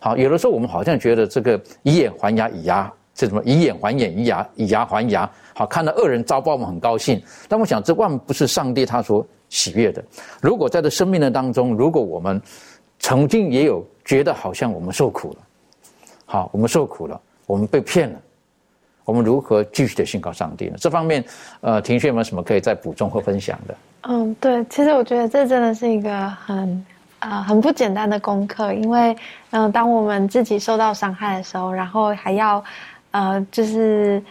好，有的时候我们好像觉得这个以眼还牙，以牙。这什么以眼还眼，以牙以牙还牙，好看到恶人遭报，我们很高兴。但我想，这万不是上帝他所喜悦的。如果在这生命的当中，如果我们曾经也有觉得好像我们受苦了，好，我们受苦了，我们被骗了，我们如何继续的信靠上帝呢？这方面，呃，庭轩有没有什么可以再补充或分享的？嗯，对，其实我觉得这真的是一个很呃很不简单的功课，因为嗯，当我们自己受到伤害的时候，然后还要呃就是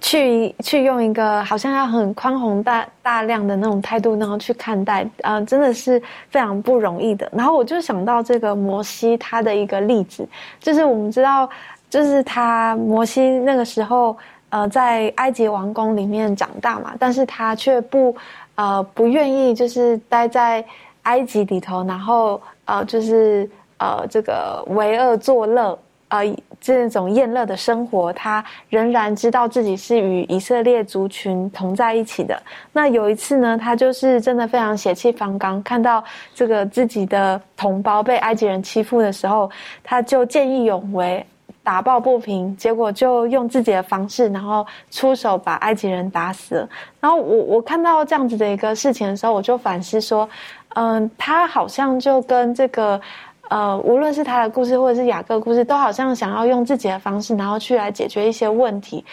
去去用一个好像要很宽宏大大量的那种态度，然后去看待，呃，真的是非常不容易的。然后我就想到这个摩西他的一个例子，就是我们知道，就是他摩西那个时候呃在埃及王宫里面长大嘛，但是他却不。呃，不愿意就是待在埃及里头，然后呃，就是呃，这个为恶作乐，呃，这种厌乐的生活，他仍然知道自己是与以色列族群同在一起的。那有一次呢，他就是真的非常血气方刚，看到这个自己的同胞被埃及人欺负的时候，他就见义勇为。打抱不平，结果就用自己的方式，然后出手把埃及人打死。然后我我看到这样子的一个事情的时候，我就反思说，嗯，他好像就跟这个。呃，无论是他的故事或者是雅各故事，都好像想要用自己的方式，然后去来解决一些问题。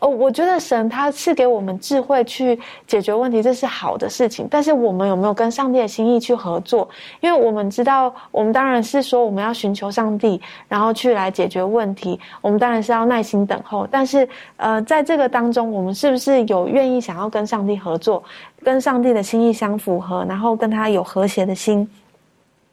哦，我觉得神他是给我们智慧去解决问题，这是好的事情。但是我们有没有跟上帝的心意去合作？因为我们知道，我们当然是说我们要寻求上帝，然后去来解决问题。我们当然是要耐心等候。但是，呃，在这个当中，我们是不是有愿意想要跟上帝合作，跟上帝的心意相符合，然后跟他有和谐的心？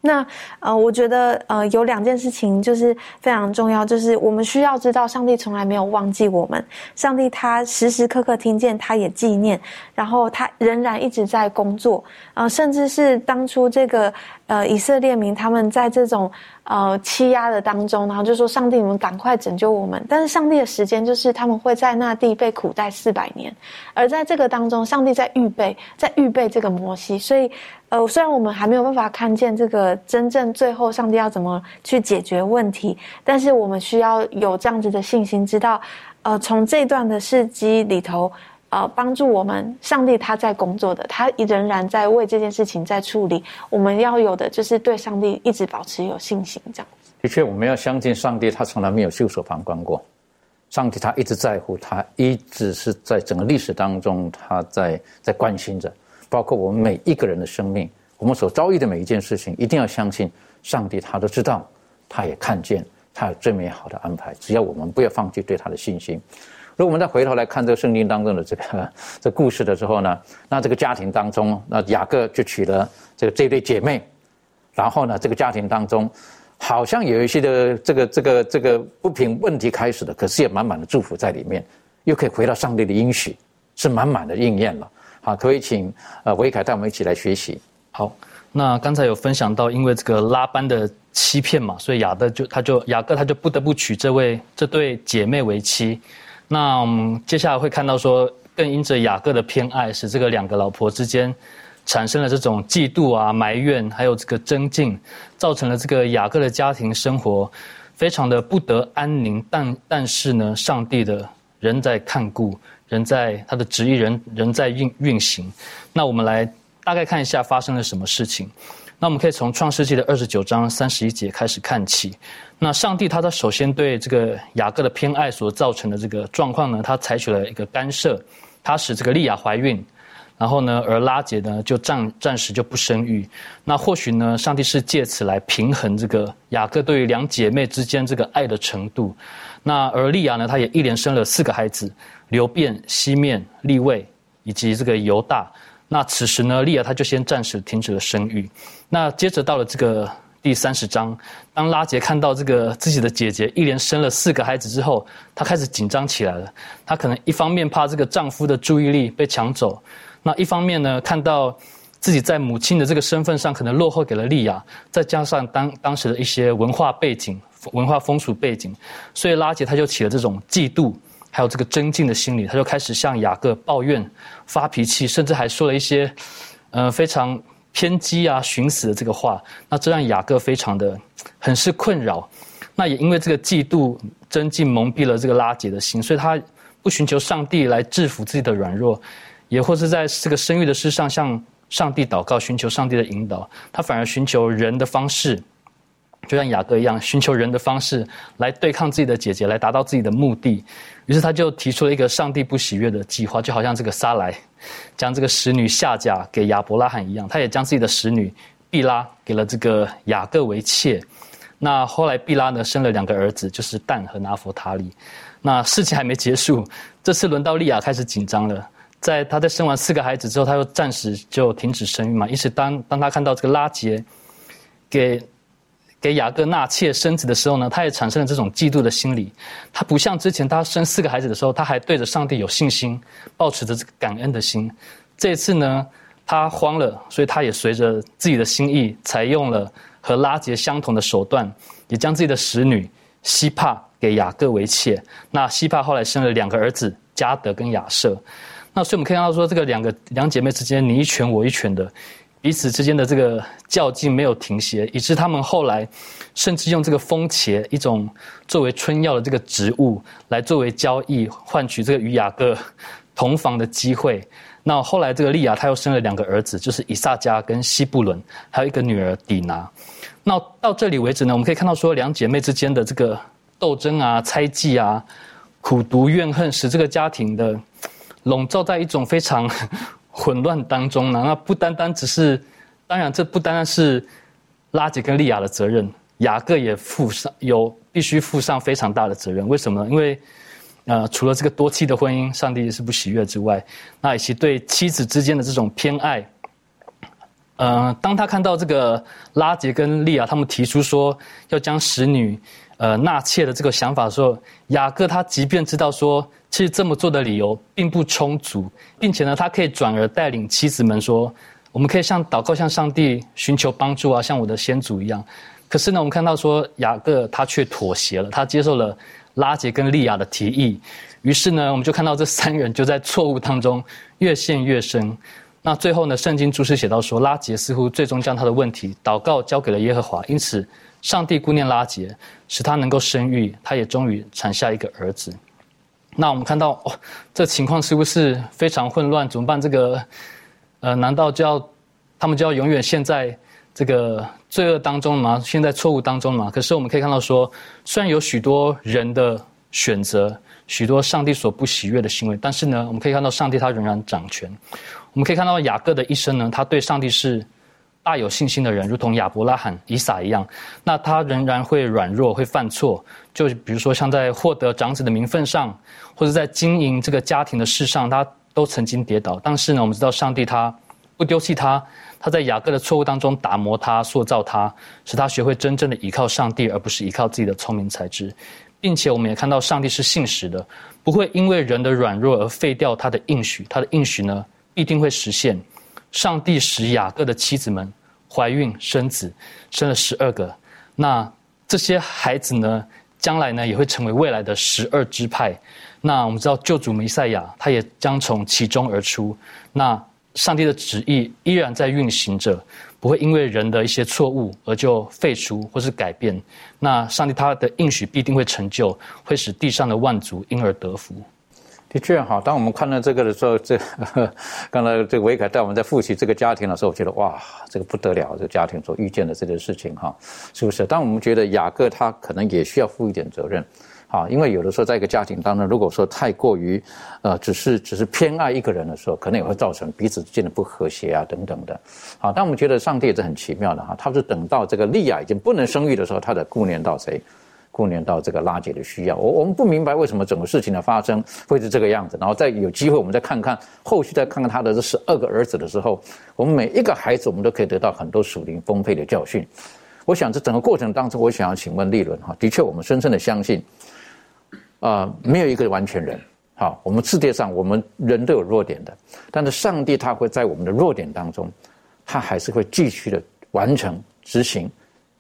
那呃，我觉得呃，有两件事情就是非常重要，就是我们需要知道，上帝从来没有忘记我们，上帝他时时刻刻听见，他也纪念，然后他仍然一直在工作啊，甚至是当初这个。呃，以色列民他们在这种呃欺压的当中，然后就说：“上帝，你们赶快拯救我们！”但是上帝的时间就是他们会在那地被苦待四百年，而在这个当中，上帝在预备，在预备这个摩西。所以，呃，虽然我们还没有办法看见这个真正最后上帝要怎么去解决问题，但是我们需要有这样子的信心，知道，呃，从这段的事迹里头。呃，帮助我们，上帝他在工作的，他仍然在为这件事情在处理。我们要有的就是对上帝一直保持有信心，这样。的确，我们要相信上帝，他从来没有袖手旁观过。上帝他一直在乎，他一直是在整个历史当中，他在在关心着，包括我们每一个人的生命，我们所遭遇的每一件事情，一定要相信上帝，他都知道，他也看见，他有最美好的安排。只要我们不要放弃对他的信心。如果我们再回头来看这个圣经当中的这个 这故事的时候呢，那这个家庭当中，那雅各就娶了这个这对姐妹，然后呢，这个家庭当中好像有一些的这个这个这个不平问题开始的，可是也满满的祝福在里面，又可以回到上帝的应许，是满满的应验了。啊，可以请呃维凯带我们一起来学习。好，那刚才有分享到，因为这个拉班的欺骗嘛，所以雅各就他就雅各他就不得不娶这位这对姐妹为妻。那我们接下来会看到说，更因着雅各的偏爱，使这个两个老婆之间产生了这种嫉妒啊、埋怨，还有这个争竞，造成了这个雅各的家庭生活非常的不得安宁。但但是呢，上帝的人在看顾，人在他的旨意，人人在运运行。那我们来大概看一下发生了什么事情。那我们可以从创世纪的二十九章三十一节开始看起。那上帝他他首先对这个雅各的偏爱所造成的这个状况呢，他采取了一个干涉，他使这个利亚怀孕，然后呢，而拉杰呢就暂暂时就不生育。那或许呢，上帝是借此来平衡这个雅各对于两姐妹之间这个爱的程度。那而利亚呢，她也一连生了四个孩子：流变、西面、利位以及这个犹大。那此时呢，利亚她就先暂时停止了生育。那接着到了这个。第三十章，当拉杰看到这个自己的姐姐一连生了四个孩子之后，她开始紧张起来了。她可能一方面怕这个丈夫的注意力被抢走，那一方面呢，看到自己在母亲的这个身份上可能落后给了利亚，再加上当当时的一些文化背景、文化风俗背景，所以拉杰他就起了这种嫉妒还有这个争竞的心理，他就开始向雅各抱怨、发脾气，甚至还说了一些，呃，非常。偏激啊，寻死的这个话，那这让雅各非常的很是困扰。那也因为这个嫉妒、争竞蒙蔽了这个拉杰的心，所以他不寻求上帝来制服自己的软弱，也或是在这个生育的事上向上帝祷告，寻求上帝的引导。他反而寻求人的方式，就像雅各一样，寻求人的方式来对抗自己的姐姐，来达到自己的目的。于是他就提出了一个上帝不喜悦的计划，就好像这个撒来将这个使女下嫁给亚伯拉罕一样，他也将自己的使女毕拉给了这个雅各为妾。那后来毕拉呢生了两个儿子，就是但和拿佛塔利。那事情还没结束，这次轮到利亚开始紧张了。在他在生完四个孩子之后，他又暂时就停止生育嘛。因此，当当他看到这个拉杰给给雅各纳妾生子的时候呢，他也产生了这种嫉妒的心理。他不像之前他生四个孩子的时候，他还对着上帝有信心，抱持着这个感恩的心。这次呢，他慌了，所以他也随着自己的心意，采用了和拉杰相同的手段，也将自己的使女希帕给雅各为妾。那希帕后来生了两个儿子加德跟亚瑟。那所以我们可以看到说，这个两个两姐妹之间你一拳我一拳的，彼此之间的这个较劲没有停歇，以致他们后来甚至用这个风茄一种作为春药的这个植物来作为交易，换取这个与雅各同房的机会。那后来这个利亚她又生了两个儿子，就是以撒加跟西布伦，还有一个女儿底拿。那到这里为止呢，我们可以看到说两姐妹之间的这个斗争啊、猜忌啊、苦毒怨恨，使这个家庭的。笼罩在一种非常 混乱当中呢。那不单单只是，当然这不单单是拉杰跟利亚的责任，雅各也负上有必须负上非常大的责任。为什么呢？因为呃，除了这个多妻的婚姻，上帝是不喜悦之外，那以及对妻子之间的这种偏爱，呃，当他看到这个拉杰跟利亚他们提出说要将使女呃纳妾的这个想法的时候，雅各他即便知道说。其实这么做的理由并不充足，并且呢，他可以转而带领妻子们说：“我们可以向祷告，向上帝寻求帮助啊，像我的先祖一样。”可是呢，我们看到说雅各他却妥协了，他接受了拉杰跟利亚的提议。于是呢，我们就看到这三人就在错误当中越陷越深。那最后呢，圣经注释写到说，拉杰似乎最终将他的问题祷告交给了耶和华，因此上帝顾念拉杰，使他能够生育，他也终于产下一个儿子。那我们看到，哦，这情况是不是非常混乱？怎么办？这个，呃，难道就要他们就要永远陷在这个罪恶当中吗？陷在错误当中吗？可是我们可以看到，说虽然有许多人的选择，许多上帝所不喜悦的行为，但是呢，我们可以看到上帝他仍然掌权。我们可以看到雅各的一生呢，他对上帝是。大有信心的人，如同亚伯拉罕、以撒一样，那他仍然会软弱、会犯错。就比如说，像在获得长子的名分上，或者在经营这个家庭的事上，他都曾经跌倒。但是呢，我们知道上帝他不丢弃他，他在雅各的错误当中打磨他、塑造他，使他学会真正的依靠上帝，而不是依靠自己的聪明才智。并且，我们也看到上帝是信实的，不会因为人的软弱而废掉他的应许。他的应许呢，必定会实现。上帝使雅各的妻子们怀孕生子，生了十二个。那这些孩子呢，将来呢也会成为未来的十二支派。那我们知道救主弥赛亚，他也将从其中而出。那上帝的旨意依然在运行着，不会因为人的一些错误而就废除或是改变。那上帝他的应许必定会成就，会使地上的万族因而得福。的确好，当我们看到这个的时候，这 刚才这个维凯带我们在复习这个家庭的时候，我觉得哇，这个不得了，这个家庭所遇见的这件事情哈，是不是？当我们觉得雅各他可能也需要负一点责任，啊，因为有的时候在一个家庭当中，如果说太过于呃，只是只是偏爱一个人的时候，可能也会造成彼此之间的不和谐啊等等的。好，但我们觉得上帝也是很奇妙的哈，他是等到这个利亚已经不能生育的时候，他才顾念到谁？顾念到这个拉姐的需要，我我们不明白为什么整个事情的发生会是这个样子，然后再有机会我们再看看后续再看看他的这十二个儿子的时候，我们每一个孩子我们都可以得到很多属灵丰沛的教训。我想这整个过程当中，我想要请问利伦哈，的确我们深深的相信，啊，没有一个完全人，好，我们世界上我们人都有弱点的，但是上帝他会在我们的弱点当中，他还是会继续的完成执行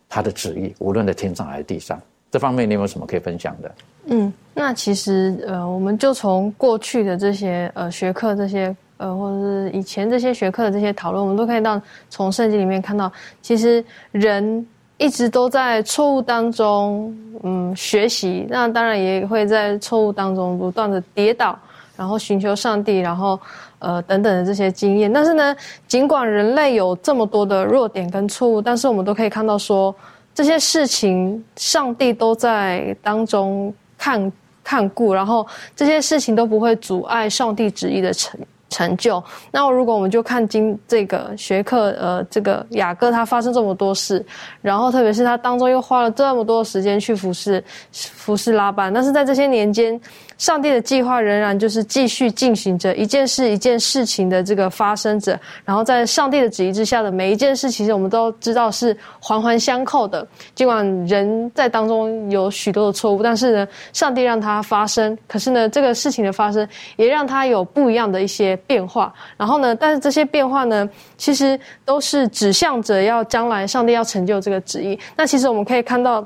他的旨意，无论在天上还是地上。这方面你有没有什么可以分享的？嗯，那其实呃，我们就从过去的这些呃学科这些呃，或者是以前这些学科的这些讨论，我们都可以到从圣经里面看到，其实人一直都在错误当中嗯学习，那当然也会在错误当中不断的跌倒，然后寻求上帝，然后呃等等的这些经验。但是呢，尽管人类有这么多的弱点跟错误，但是我们都可以看到说。这些事情，上帝都在当中看看顾，然后这些事情都不会阻碍上帝旨意的成成就。那如果我们就看今这个学课，呃，这个雅各他发生这么多事，然后特别是他当中又花了这么多时间去服侍服侍拉班，但是在这些年间。上帝的计划仍然就是继续进行着，一件事一件事情的这个发生着，然后在上帝的旨意之下的每一件事，其实我们都知道是环环相扣的。尽管人在当中有许多的错误，但是呢，上帝让它发生，可是呢，这个事情的发生也让它有不一样的一些变化。然后呢，但是这些变化呢，其实都是指向着要将来上帝要成就这个旨意。那其实我们可以看到。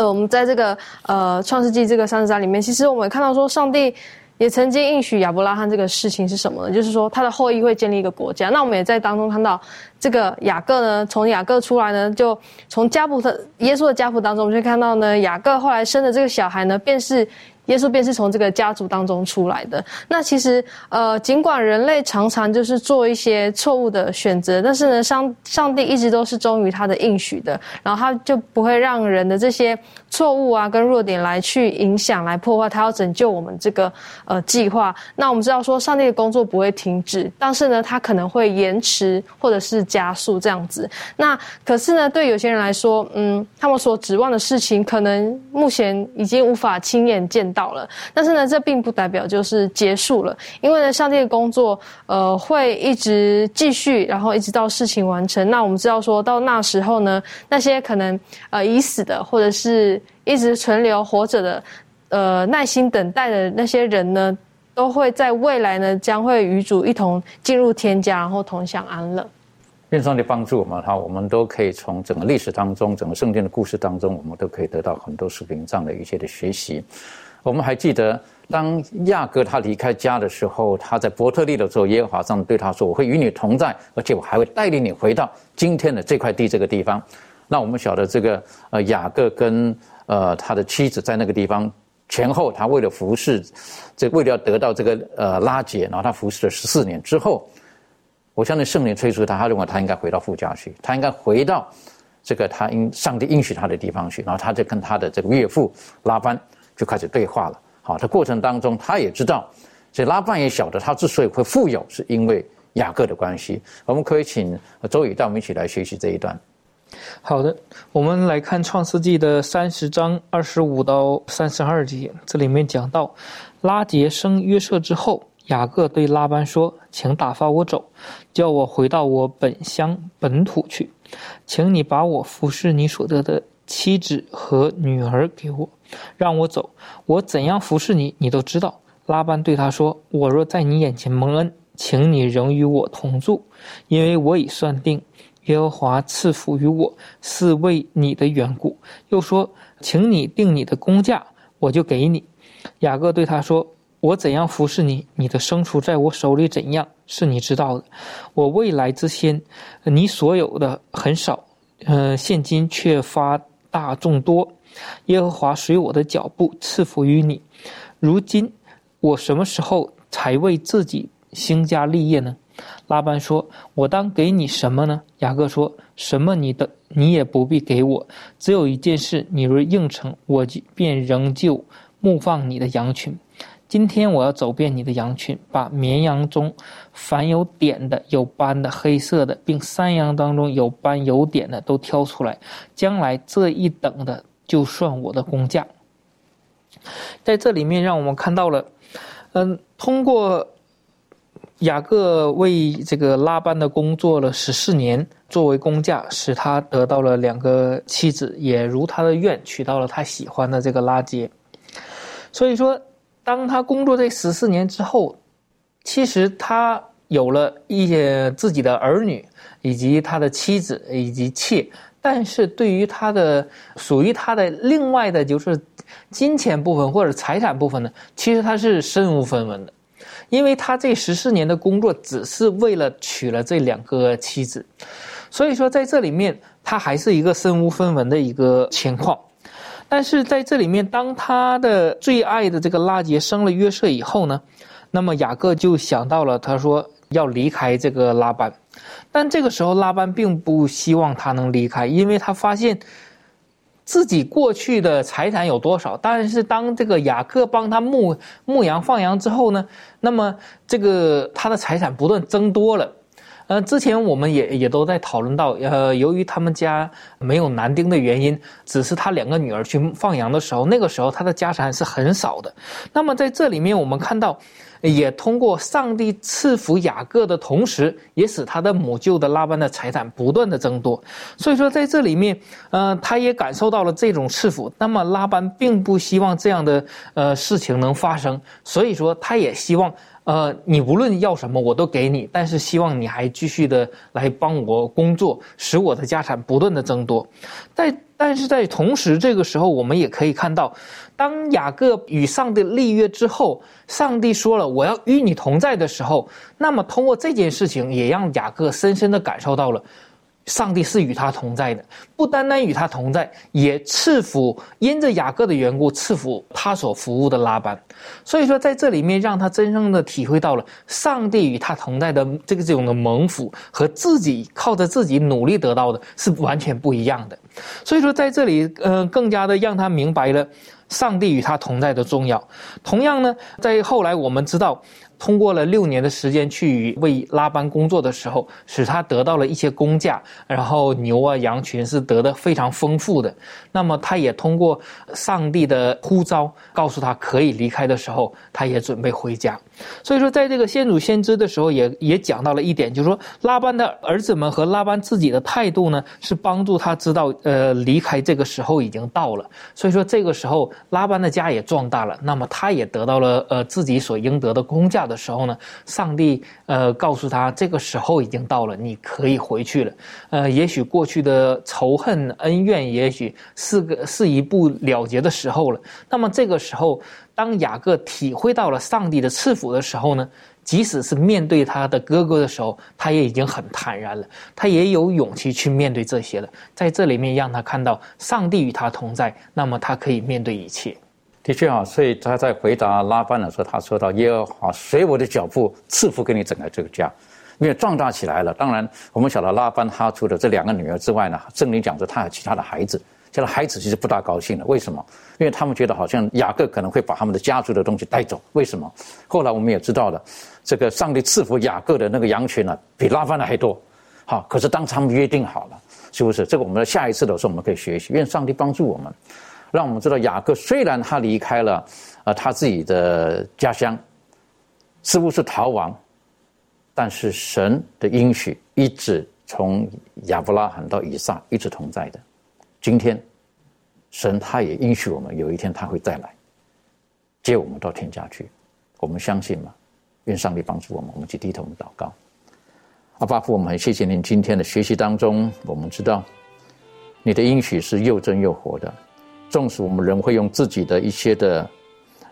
呃，我们在这个呃创世纪这个三十章里面，其实我们看到说，上帝也曾经应许亚伯拉罕这个事情是什么呢？就是说他的后裔会建立一个国家。那我们也在当中看到，这个雅各呢，从雅各出来呢，就从家谱的耶稣的家谱当中，我们就看到呢，雅各后来生的这个小孩呢，便是。耶稣便是从这个家族当中出来的。那其实，呃，尽管人类常常就是做一些错误的选择，但是呢，上上帝一直都是忠于他的应许的。然后他就不会让人的这些错误啊跟弱点来去影响、来破坏他要拯救我们这个呃计划。那我们知道说，上帝的工作不会停止，但是呢，他可能会延迟或者是加速这样子。那可是呢，对有些人来说，嗯，他们所指望的事情，可能目前已经无法亲眼见到。到了，但是呢，这并不代表就是结束了，因为呢，上帝的工作呃会一直继续，然后一直到事情完成。那我们知道说到那时候呢，那些可能呃已死的，或者是一直存留活着的，呃耐心等待的那些人呢，都会在未来呢将会与主一同进入天家，然后同享安乐。愿上帝帮助我们哈，我们都可以从整个历史当中，整个圣经的故事当中，我们都可以得到很多属灵上的一些的学习。我们还记得，当亚哥他离开家的时候，他在伯特利的时候，耶和华上对他说：“我会与你同在，而且我还会带领你回到今天的这块地这个地方。”那我们晓得这个呃雅各跟呃他的妻子在那个地方前后，他为了服侍，这为了要得到这个呃拉结，然后他服侍了十四年之后，我相信圣灵催促他，他认为他应该回到父家去，他应该回到这个他应上帝应许他的地方去，然后他就跟他的这个岳父拉班。就开始对话了。好，这过程当中，他也知道，所以拉班也晓得，他之所以会富有，是因为雅各的关系。我们可以请周宇带我们一起来学习这一段。好的，我们来看创世纪的三十章二十五到三十二节，这里面讲到，拉杰生约瑟之后，雅各对拉班说：“请打发我走，叫我回到我本乡本土去，请你把我服侍你所得的。”妻子和女儿给我，让我走。我怎样服侍你，你都知道。拉班对他说：“我若在你眼前蒙恩，请你仍与我同住，因为我已算定，耶和华赐福于我，是为你的缘故。”又说：“请你定你的工价，我就给你。”雅各对他说：“我怎样服侍你，你的牲畜在我手里怎样，是你知道的。我未来之先，你所有的很少，呃，现今却发。”大众多，耶和华随我的脚步赐福于你。如今我什么时候才为自己兴家立业呢？拉班说：“我当给你什么呢？”雅各说：“什么你的你也不必给我，只有一件事，你若应承，我便仍旧牧放你的羊群。”今天我要走遍你的羊群，把绵羊中凡有点的、有斑的、黑色的，并山羊当中有斑有点的都挑出来。将来这一等的，就算我的工价。在这里面，让我们看到了，嗯，通过雅各为这个拉班的工作了十四年，作为工价，使他得到了两个妻子，也如他的愿，娶到了他喜欢的这个拉结。所以说。当他工作这十四年之后，其实他有了一些自己的儿女，以及他的妻子以及妾，但是对于他的属于他的另外的，就是金钱部分或者财产部分呢，其实他是身无分文的，因为他这十四年的工作只是为了娶了这两个妻子，所以说在这里面他还是一个身无分文的一个情况。但是在这里面，当他的最爱的这个拉杰生了约瑟以后呢，那么雅各就想到了，他说要离开这个拉班，但这个时候拉班并不希望他能离开，因为他发现自己过去的财产有多少，但是当这个雅各帮他牧牧羊放羊之后呢，那么这个他的财产不断增多了。呃，之前我们也也都在讨论到，呃，由于他们家没有男丁的原因，只是他两个女儿去放羊的时候，那个时候他的家产是很少的。那么在这里面，我们看到，也通过上帝赐福雅各的同时，也使他的母舅的拉班的财产不断的增多。所以说，在这里面，呃，他也感受到了这种赐福。那么拉班并不希望这样的呃事情能发生，所以说他也希望。呃，你无论要什么，我都给你，但是希望你还继续的来帮我工作，使我的家产不断的增多。在但是在同时，这个时候我们也可以看到，当雅各与上帝立约之后，上帝说了我要与你同在的时候，那么通过这件事情，也让雅各深深的感受到了。上帝是与他同在的，不单单与他同在，也赐福因着雅各的缘故赐福他所服务的拉班。所以说，在这里面让他真正的体会到了上帝与他同在的这个这种的蒙福和自己靠着自己努力得到的是完全不一样的。所以说，在这里，呃，更加的让他明白了上帝与他同在的重要。同样呢，在后来我们知道。通过了六年的时间去为拉班工作的时候，使他得到了一些工价，然后牛啊羊群是得的非常丰富的。那么他也通过上帝的呼召，告诉他可以离开的时候，他也准备回家。所以说，在这个先祖先知的时候，也也讲到了一点，就是说拉班的儿子们和拉班自己的态度呢，是帮助他知道，呃，离开这个时候已经到了。所以说，这个时候拉班的家也壮大了，那么他也得到了呃自己所应得的工价。的时候呢，上帝呃告诉他，这个时候已经到了，你可以回去了。呃，也许过去的仇恨恩怨，也许是个是一步了结的时候了。那么这个时候，当雅各体会到了上帝的赐福的时候呢，即使是面对他的哥哥的时候，他也已经很坦然了，他也有勇气去面对这些了。在这里面，让他看到上帝与他同在，那么他可以面对一切。的确啊，所以他在回答拉班的时候，他说到：“耶和华随我的脚步赐福给你整个这个家，因为壮大起来了。当然，我们晓得拉班他除了这两个女儿之外呢，圣经讲着他有其他的孩子，现在孩子其实不大高兴了。为什么？因为他们觉得好像雅各可能会把他们的家族的东西带走。为什么？后来我们也知道了，这个上帝赐福雅各的那个羊群呢，比拉班的还多。好，可是当他们约定好了，是不是？这个我们下一次的时候我们可以学习，愿上帝帮助我们。”让我们知道，雅各虽然他离开了，呃，他自己的家乡，似乎是逃亡，但是神的应许一直从亚伯拉罕到以撒一直同在的。今天，神他也应许我们，有一天他会再来接我们到天家去。我们相信吗？愿上帝帮助我们。我们去低头祷告。阿爸父，我们很谢谢您今天的学习当中，我们知道你的应许是又真又活的。纵使我们人会用自己的一些的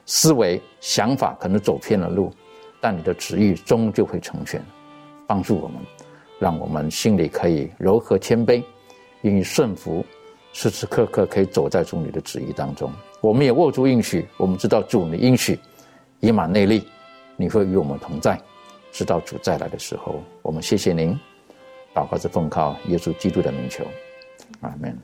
思维想法，可能走偏了路，但你的旨意终究会成全，帮助我们，让我们心里可以柔和谦卑，愿意顺服，时时刻刻可以走在主你的旨意当中。我们也握住应许，我们知道主的应许以马内利，你会与我们同在，直到主再来的时候。我们谢谢您，祷告是奉靠耶稣基督的名求，阿门。